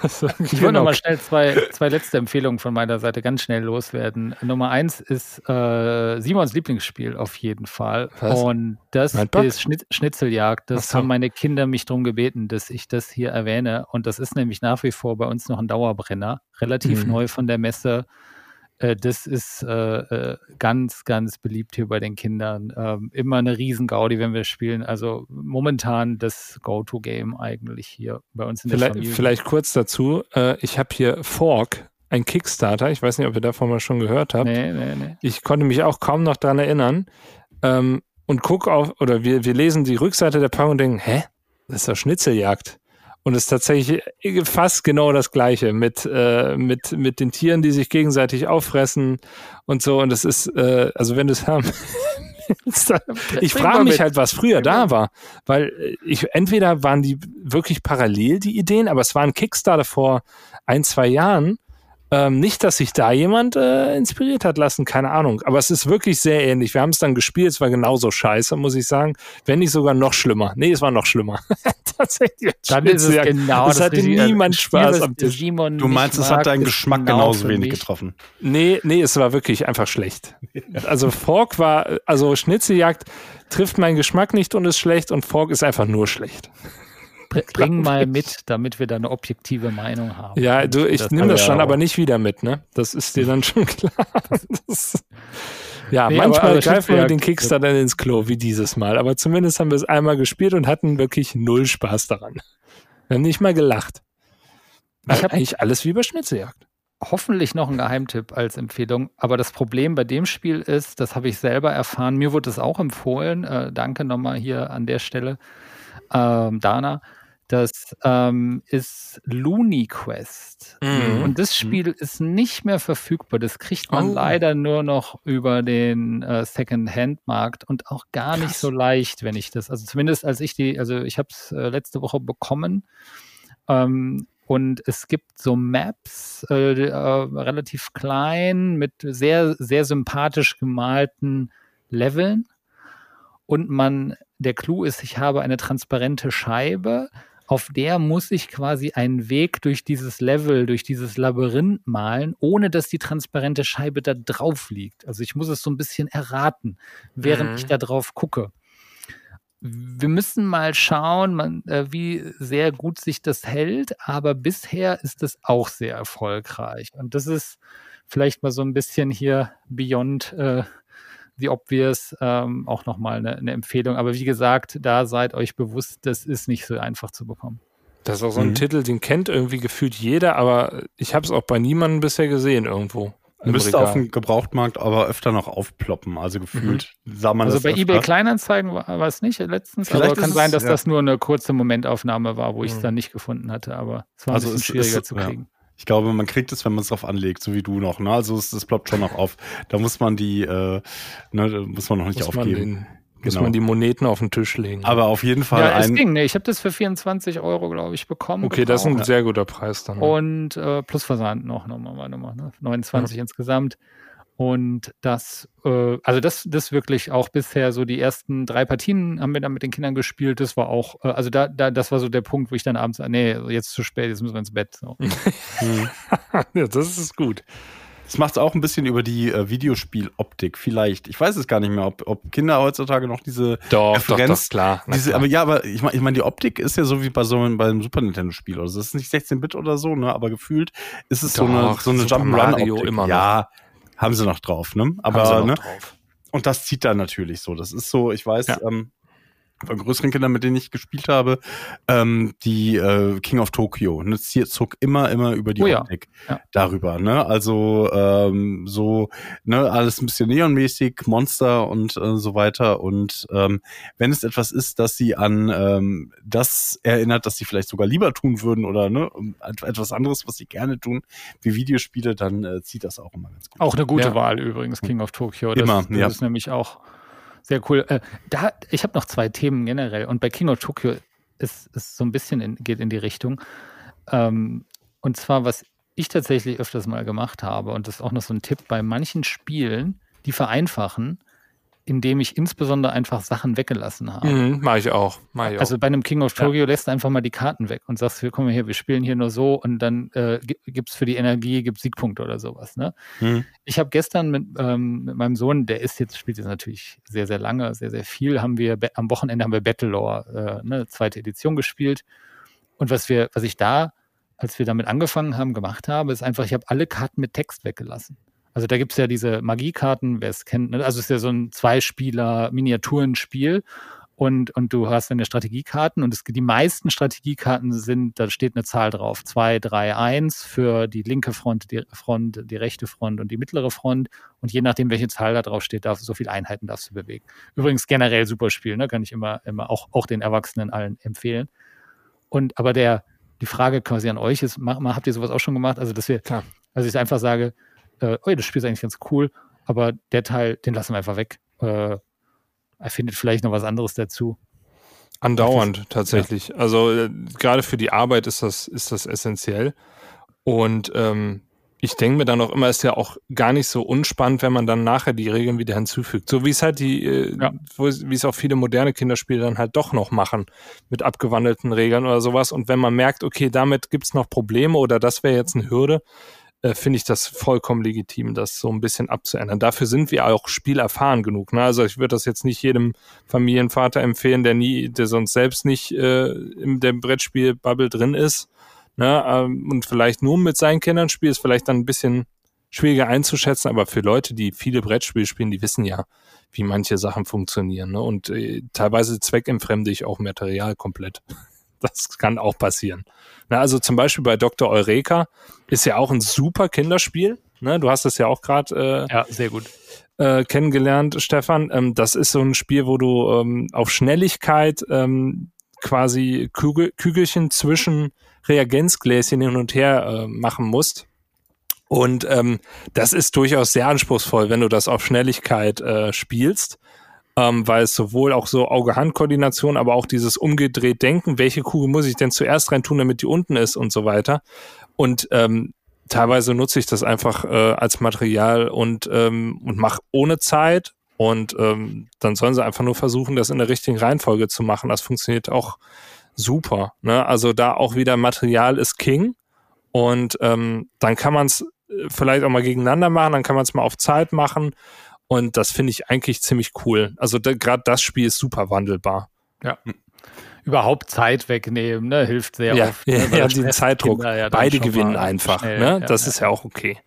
ich wollte nochmal schnell zwei, zwei letzte Empfehlungen von meiner Seite ganz schnell loswerden. Nummer eins ist äh, Simons Lieblingsspiel auf jeden Fall. Was? Und das ist Schnitt, Schnitzeljagd. Das so. haben meine Kinder mich darum gebeten, dass ich das hier erwähne. Und das ist nämlich nach wie vor bei uns noch ein Dauerbrenner. Relativ mhm. neu von der Messe das ist äh, äh, ganz, ganz beliebt hier bei den Kindern. Ähm, immer eine Riesengaudi, wenn wir spielen. Also momentan das Go-To-Game eigentlich hier bei uns in der Vielleicht, Familie. vielleicht kurz dazu. Äh, ich habe hier Fork, ein Kickstarter. Ich weiß nicht, ob ihr davon mal schon gehört habt. Nee, nee, nee. Ich konnte mich auch kaum noch dran erinnern. Ähm, und guck auf, oder wir, wir lesen die Rückseite der Packung und denken, hä? Das ist doch Schnitzeljagd. Und es ist tatsächlich fast genau das Gleiche mit, äh, mit, mit den Tieren, die sich gegenseitig auffressen und so. Und es ist, äh, also wenn du es haben. ich frage mich halt, was früher da war. Weil äh, ich, entweder waren die wirklich parallel, die Ideen, aber es war ein Kickstarter vor ein, zwei Jahren. Ähm, nicht, dass sich da jemand äh, inspiriert hat lassen, keine Ahnung. Aber es ist wirklich sehr ähnlich. Wir haben es dann gespielt, es war genauso scheiße, muss ich sagen. Wenn nicht sogar noch schlimmer. Nee, es war noch schlimmer. Tatsächlich. Dann ist es genau Es das hatte Richtige. niemand Spiel, Spaß das am Tisch. Simon Du meinst, es hat deinen Geschmack genau genauso wenig getroffen. Nee, nee, es war wirklich einfach schlecht. Also Fork war, also Schnitzeljagd trifft meinen Geschmack nicht und ist schlecht und Fork ist einfach nur schlecht. Br- Bring mal mit, damit wir da eine objektive Meinung haben. Ja, du, ich nehme das schon, auch. aber nicht wieder mit, ne? Das ist dir dann schon klar. Das, ja, Nee, manchmal aber greifen wir den Kickstarter ins Klo, wie dieses Mal. Aber zumindest haben wir es einmal gespielt und hatten wirklich null Spaß daran. Wir haben nicht mal gelacht. Ich hab- eigentlich alles wie bei Schnitzeljagd. hoffentlich noch ein Geheimtipp als Empfehlung. Aber das Problem bei dem Spiel ist, das habe ich selber erfahren, mir wurde es auch empfohlen, äh, danke nochmal hier an der Stelle, ähm, Dana, das ähm, ist Looney Quest. Mhm. Und das Spiel ist nicht mehr verfügbar. Das kriegt man Oh. leider nur noch über den äh, Second-Hand-Markt und auch gar nicht Krass. so leicht, wenn ich das, also zumindest als ich die, also ich habe es äh, letzte Woche bekommen ähm, und es gibt so Maps, äh, äh, relativ klein, mit sehr, sehr sympathisch gemalten Leveln. Und man, der Clou ist, ich habe eine transparente Scheibe, auf der muss ich quasi einen Weg durch dieses Level, durch dieses Labyrinth malen, ohne dass die transparente Scheibe da drauf liegt. Also ich muss es so ein bisschen erraten, während Mhm. ich da drauf gucke. Wir müssen mal schauen, man, äh, wie sehr gut sich das hält, aber bisher ist es auch sehr erfolgreich. Und das ist vielleicht mal so ein bisschen hier beyond äh, the obvious ähm, auch nochmal eine, eine Empfehlung. Aber wie gesagt, da seid euch bewusst, das ist nicht so einfach zu bekommen. Das ist auch so ein Mhm. Titel, den kennt irgendwie gefühlt jeder, aber ich habe es auch bei niemandem bisher gesehen irgendwo. Müsste Regal. auf dem Gebrauchtmarkt aber öfter noch aufploppen. Also gefühlt sah man Also das bei öfter. eBay Kleinanzeigen war, war es nicht letztens, Vielleicht aber kann ist sein, es- dass ja. das nur eine kurze Momentaufnahme war, wo ich es Mhm. dann nicht gefunden hatte. Aber es war ein Also bisschen es- schwieriger es- zu ja. Ich glaube, man kriegt es, wenn man es drauf anlegt, so wie du noch. Ne? Also es, es ploppt schon noch auf. Da muss man die, äh, ne, da muss man noch nicht muss man, aufgeben. den, muss Genau. man die Moneten auf den Tisch legen. Aber auf jeden Fall Ja, es ging. Nee, ich habe das für 24 Euro, glaube ich, bekommen. okay, das ist ein sehr guter Preis dann. Und äh, plus Versand noch, nochmal, mal, ne? 29 insgesamt. Und das, äh, also das, das wirklich auch bisher so die ersten drei Partien haben wir dann mit den Kindern gespielt. Das war auch, äh, also da, da, das war so der Punkt, wo ich dann abends, nee, jetzt zu spät, jetzt müssen wir ins Bett. So. Hm. ja, das ist gut. Das macht es auch ein bisschen über die äh, Videospieloptik, vielleicht. Ich weiß es gar nicht mehr, ob, ob Kinder heutzutage noch diese Doch, Referenz, klar. na Diese, klar. aber ja, aber ich meine, ich mein, die Optik ist ja so wie bei so einem, beim Super Nintendo Spiel. Also das ist nicht 16-Bit oder so, ne? Aber gefühlt ist es so eine, Doch, so eine Super Jump'n'Run Mario Optik. immer noch. Ja, haben sie noch drauf, ne? Aber noch ne? drauf. Und das zieht dann natürlich so. Das ist so, ich weiß, Ja. ähm, von größeren Kindern, mit denen ich gespielt habe, ähm, die äh, King of Tokyo. Ne, zieht- zog immer, immer über die Oh ja. Optik Ja. darüber. Ne? Also ähm, so, ne, alles ein bisschen neonmäßig, Monster und äh, so weiter. Und ähm, wenn es etwas ist, das sie an ähm, das erinnert, dass sie vielleicht sogar lieber tun würden oder ne, et- etwas anderes, was sie gerne tun, wie Videospiele, dann äh, zieht das auch immer ganz gut. Auch eine gute Ja. Wahl übrigens, King of Tokyo. Das, Immer, das ja. ist nämlich auch sehr cool. Äh, da, ich habe noch zwei Themen generell und bei King of Tokyo ist es so ein bisschen in, geht in die Richtung. Ähm, und zwar, was ich tatsächlich öfters mal gemacht habe, und das ist auch noch so ein Tipp bei manchen Spielen, die vereinfachen, indem ich insbesondere einfach Sachen weggelassen habe. Mhm, mach ich auch. Mach ich. Also bei einem King of Tokyo lässt du einfach mal die Karten weg und sagst, wir kommen hier, wir spielen hier nur so und dann äh, gibt es für die Energie, gibt Siegpunkte oder sowas. Ne? Mhm. Ich habe gestern mit, ähm, mit meinem Sohn, der ist jetzt, spielt jetzt natürlich sehr, sehr lange, sehr, sehr viel, haben wir, am Wochenende haben wir Battlelore, äh, ne, zweite Edition gespielt. Und was wir, was ich da, als wir damit angefangen haben, gemacht habe, ist einfach, ich habe alle Karten mit Text weggelassen. Also da gibt es ja diese Magiekarten, wer es kennt. Ne? Also es ist ja so ein Zweispieler-Miniaturenspiel. Und, und du hast deine Strategiekarten und es, die meisten Strategiekarten sind, da steht eine Zahl drauf. 2, 3, 1 für die linke Front, die Front, die rechte Front und die mittlere Front. Und je nachdem, welche Zahl da drauf steht, darf, so viele Einheiten darfst du bewegen. Übrigens generell super Spiel, ne? kann ich immer, immer auch, auch den Erwachsenen allen empfehlen. Und aber der, die Frage quasi an euch ist, mach, habt ihr sowas auch schon gemacht? Also, dass wir, Klar. also ich einfach sage, äh, oh, das Spiel ist eigentlich ganz cool, aber der Teil, den lassen wir einfach weg. Äh, er findet vielleicht noch was anderes dazu. Andauernd tatsächlich. Ja. Also äh, gerade für die Arbeit ist das, ist das essentiell. Und ähm, ich denke mir dann auch immer, ist ja auch gar nicht so unspannend, wenn man dann nachher die Regeln wieder hinzufügt. So wie es halt die, äh, ja. wie es auch viele moderne Kinderspiele dann halt doch noch machen, mit abgewandelten Regeln oder sowas. Und wenn man merkt, okay, damit gibt's noch Probleme oder das wäre jetzt eine Hürde, äh, finde ich das vollkommen legitim, das so ein bisschen abzuändern. Dafür sind wir auch spielerfahren genug. Ne? Also ich würde das jetzt nicht jedem Familienvater empfehlen, der nie, der sonst selbst nicht äh, in der Brettspiel-Bubble drin ist. Ne? Ähm, und vielleicht nur mit seinen Kindern spielt, ist vielleicht dann ein bisschen schwieriger einzuschätzen, aber für Leute, die viele Brettspiele spielen, die wissen ja, wie manche Sachen funktionieren. Ne? Und äh, teilweise zweckentfremde ich auch Material komplett. Das kann auch passieren. Na, also zum Beispiel bei Dr. Eureka ist ja auch ein super Kinderspiel. Ne? Du hast es ja auch gerade äh, ja, sehr gut. Äh, kennengelernt, Stefan. Ähm, das ist so ein Spiel, wo du ähm, auf Schnelligkeit ähm, quasi Kügel, Kügelchen zwischen Reagenzgläschen hin und her äh, machen musst. Und ähm, das ist durchaus sehr anspruchsvoll, wenn du das auf Schnelligkeit äh, spielst ähm, weil es sowohl auch so Auge-Hand-Koordination, aber auch dieses umgedreht Denken, welche Kugel muss ich denn zuerst rein tun, damit die unten ist und so weiter. Und ähm, teilweise nutze ich das einfach äh, als Material und, ähm, und mache ohne Zeit. Und ähm, dann sollen sie einfach nur versuchen, das in der richtigen Reihenfolge zu machen. Das funktioniert auch super. Ne? Also da auch wieder Material ist King. Und ähm, dann kann man es äh, vielleicht auch mal gegeneinander machen, dann kann man es mal auf Zeit machen. Und das finde ich eigentlich ziemlich cool. Also da, gerade das Spiel ist super wandelbar. Ja. Überhaupt Zeit wegnehmen, ne, hilft sehr ja, oft. Ne, ja, den Zeitdruck. Ja Beide gewinnen einfach. Schnell, ne? Das ist ja auch okay.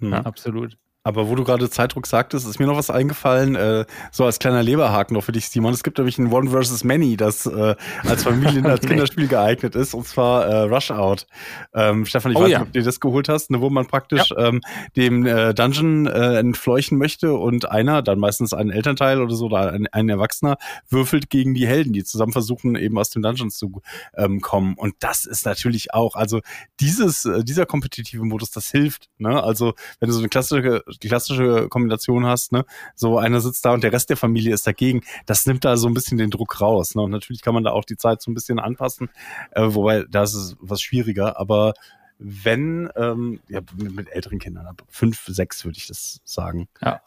Ja, absolut. Aber wo du gerade Zeitdruck sagtest, ist mir noch was eingefallen, äh, so als kleiner Leberhaken noch für dich, Simon. Es gibt nämlich ein One vs. Many, das äh, als Familien, als Kinderspiel geeignet ist, und zwar äh, Rush Out. Ähm, Stefan, ich oh, weiß nicht, ob du das geholt hast, ne, wo man praktisch ja. ähm, dem äh, Dungeon äh, entfleuchen möchte und einer, dann meistens ein Elternteil oder so, oder ein, ein Erwachsener, würfelt gegen die Helden, die zusammen versuchen, eben aus dem Dungeon zu ähm, kommen. Und das ist natürlich auch, also dieses, äh, dieser kompetitive Modus, das hilft. Ne? Also wenn du so eine klassische die klassische Kombination hast, ne, so einer sitzt da und der Rest der Familie ist dagegen, das nimmt da so ein bisschen den Druck raus. Ne? Und natürlich kann man da auch die Zeit so ein bisschen anpassen, äh, wobei das ist was schwieriger, aber wenn, ähm, ja, mit, mit älteren Kindern, ab fünf, sechs würde ich das sagen. Ja.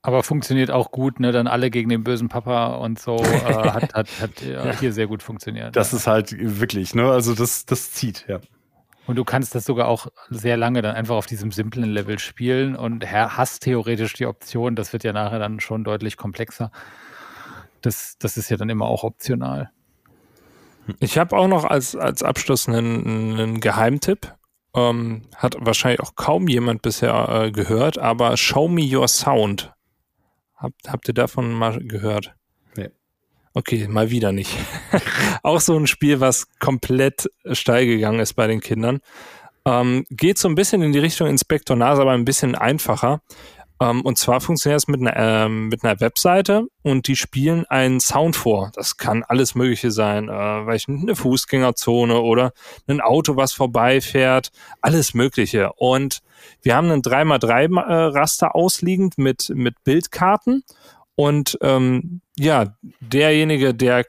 Aber funktioniert auch gut, ne? Dann alle gegen den bösen Papa und so. Äh, hat hat, hat ja, hier sehr gut funktioniert. Das ja. ist halt wirklich, ne? Also das, das zieht, ja. Und du kannst das sogar auch sehr lange dann einfach auf diesem simplen Level spielen und hast theoretisch die Option, das wird ja nachher dann schon deutlich komplexer. Das, das ist ja dann immer auch optional. Ich habe auch noch als, als Abschluss einen, einen Geheimtipp. Ähm, hat wahrscheinlich auch kaum jemand bisher äh, gehört, aber Show Me Your Sound. Habt, habt ihr davon mal gehört? Okay, mal wieder nicht. auch so ein Spiel, was komplett steil gegangen ist bei den Kindern. Ähm, geht so ein bisschen in die Richtung Inspektor Nase, aber ein bisschen einfacher. Ähm, und zwar funktioniert es mit einer, ähm, mit einer Webseite und die spielen einen Sound vor. Das kann alles Mögliche sein, äh, weil eine Fußgängerzone oder ein Auto, was vorbeifährt, alles Mögliche. Und wir haben einen 3x3-Raster äh, ausliegend mit, mit Bildkarten und ähm, ja, derjenige, der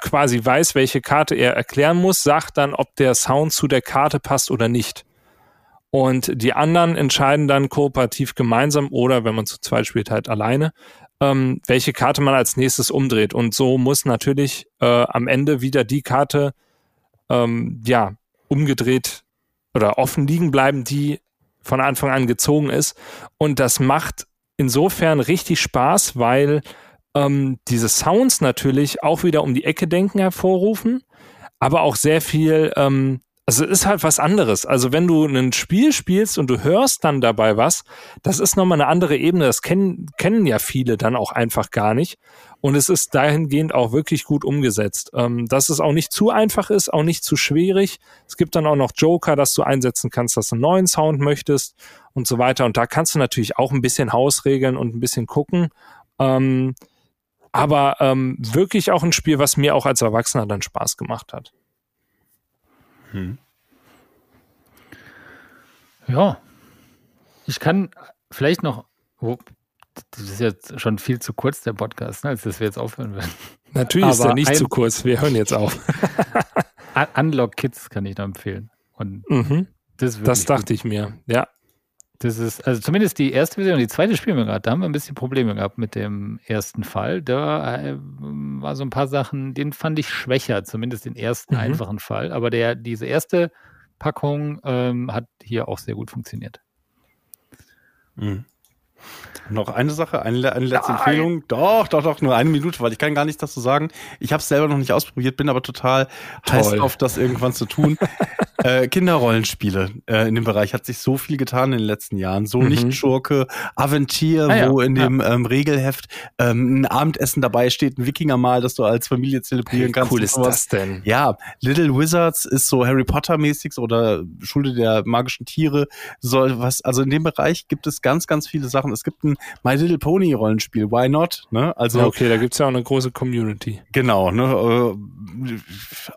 quasi weiß, welche Karte er erklären muss, sagt dann, ob der Sound zu der Karte passt oder nicht. Und die anderen entscheiden dann kooperativ gemeinsam oder wenn man zu zweit spielt, halt alleine, ähm, welche Karte man als nächstes umdreht. Und so muss natürlich äh, am Ende wieder die Karte ähm, ja umgedreht oder offen liegen bleiben, die von Anfang an gezogen ist. Und das macht insofern richtig Spaß, weil ähm, diese Sounds natürlich auch wieder um die Ecke denken hervorrufen, aber auch sehr viel ähm, also ist halt was anderes. Also wenn du ein Spiel spielst und du hörst dann dabei was, das ist nochmal eine andere Ebene. Das kennen, kennen ja viele dann auch einfach gar nicht. Und es ist dahingehend auch wirklich gut umgesetzt. Ähm, dass es auch nicht zu einfach ist, auch nicht zu schwierig. Es gibt dann auch noch Joker, dass du einsetzen kannst, dass du einen neuen Sound möchtest und so weiter. Und da kannst du natürlich auch ein bisschen Hausregeln und ein bisschen gucken. Ähm, aber ähm, wirklich auch ein Spiel, was mir auch als Erwachsener dann Spaß gemacht hat. Hm. Ja. Ich kann vielleicht noch. Oh, das ist jetzt schon viel zu kurz, der Podcast, ne, als dass wir jetzt aufhören werden. Natürlich Aber ist er nicht zu kurz. Wir hören jetzt auf. Unlock Kids kann ich noch empfehlen. Und mhm. das, das dachte gut. ich mir, ja. Das ist, also zumindest die erste Version, die zweite spielen wir gerade, da haben wir ein bisschen Probleme gehabt mit dem ersten Fall. Da äh, war so ein paar Sachen, den fand ich schwächer, zumindest den ersten mhm. einfachen Fall. Aber der, diese erste Packung ähm, hat hier auch sehr gut funktioniert. Mhm. Noch eine Sache, eine, eine letzte Nein. Empfehlung. Doch, doch, doch, nur eine Minute, weil ich kann gar nichts dazu sagen. Ich habe es selber noch nicht ausprobiert, bin aber total Toll. heiß auf, das irgendwann zu tun. äh, Kinderrollenspiele äh, in dem Bereich hat sich so viel getan in den letzten Jahren. So mhm. nicht Schurke, Aventier, ah, ja. wo in dem ja. ähm, Regelheft ähm, ein Abendessen dabei steht, ein Wikingermahl, das du als Familie zelebrieren hey, kannst. Cool ist das denn? Ja, Little Wizards ist so Harry Potter mäßig oder Schule der magischen Tiere. Soll was, also in dem Bereich gibt es ganz, ganz viele Sachen. Es gibt ein My Little Pony Rollenspiel. Why not? Ne? Also ja, okay, da gibt's ja auch eine große Community. Genau, ne? Äh,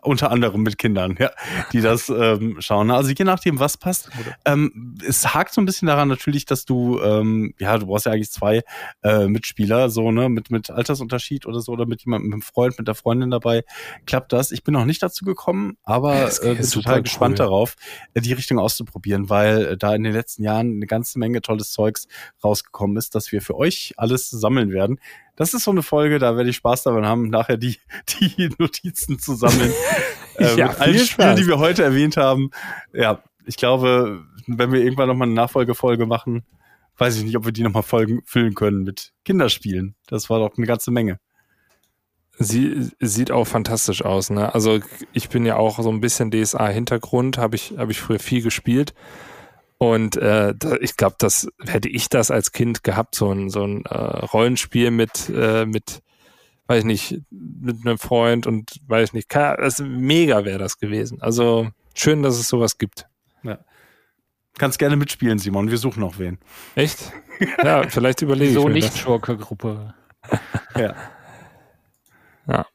unter anderem mit Kindern, ja, die das ähm, schauen. Also je nachdem, was passt. Ähm, es hakt so ein bisschen daran natürlich, dass du, ähm, ja, du brauchst ja eigentlich zwei äh, Mitspieler, so ne, mit mit Altersunterschied oder so oder mit jemandem, mit einem Freund, mit der Freundin dabei. Klappt das? Ich bin noch nicht dazu gekommen, aber äh, bin total gespannt cool. darauf, äh, die Richtung auszuprobieren, weil äh, da in den letzten Jahren eine ganze Menge tolles Zeugs rausgekommen ist das wir für euch alles sammeln werden. Das ist so eine Folge, da werde ich Spaß daran haben, nachher die, die Notizen zu sammeln. äh, ja, mit allen Spielen, die wir heute erwähnt haben. Ja, ich glaube, wenn wir irgendwann nochmal eine Nachfolgefolge machen, weiß ich nicht, ob wir die nochmal Folgen füllen können mit Kinderspielen. Das war doch eine ganze Menge. Sie sieht auch fantastisch aus, ne? Also ich bin ja auch so ein bisschen DSA-Hintergrund, habe ich, habe ich früher viel gespielt. Und äh, ich glaube, das hätte ich das als Kind gehabt, so ein, so ein äh, Rollenspiel mit, äh, mit, weiß ich nicht, mit einem Freund und weiß ich nicht, kann, das, mega wäre das gewesen. Also schön, dass es sowas gibt. Ja. Kannst gerne mitspielen, Simon. Wir suchen noch wen. Echt? Ja, vielleicht überlege ich so nicht Schurke-Gruppe. ja. Ja.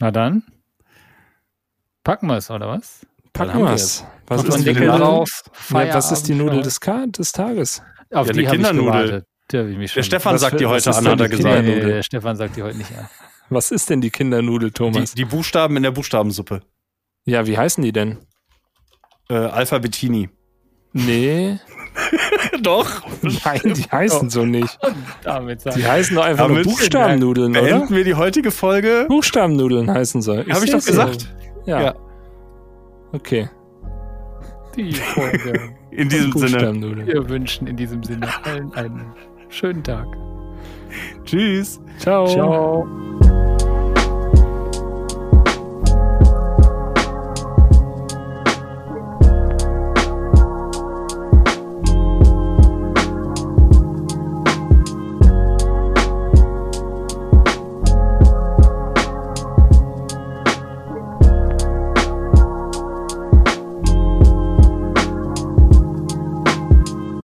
Na dann packen wir es, oder was? Packen wir es. Was, ist die drauf, ja, was ist die Nudel des, des Tages? Auf ja, die Kindernudel. Der, Stefan sagt die heute an, hat er gesagt. Nee, der Stefan sagt die heute nicht an. Was ist denn die Kindernudel, Thomas? Die, die Buchstaben in der Buchstabensuppe. Ja, wie heißen die denn? Äh, Alphabetini. Nee. doch. Nein, die heißen so nicht. die heißen doch einfach Damit nur Buchstabennudeln, oder? Beenden wir die heutige Folge. Buchstabennudeln heißen sie. Habe ich doch gesagt. Ja. ja. Okay. Die Folge. in diesem Sinne. Wir wünschen in diesem Sinne allen einen schönen Tag. Tschüss. Ciao. Ciao.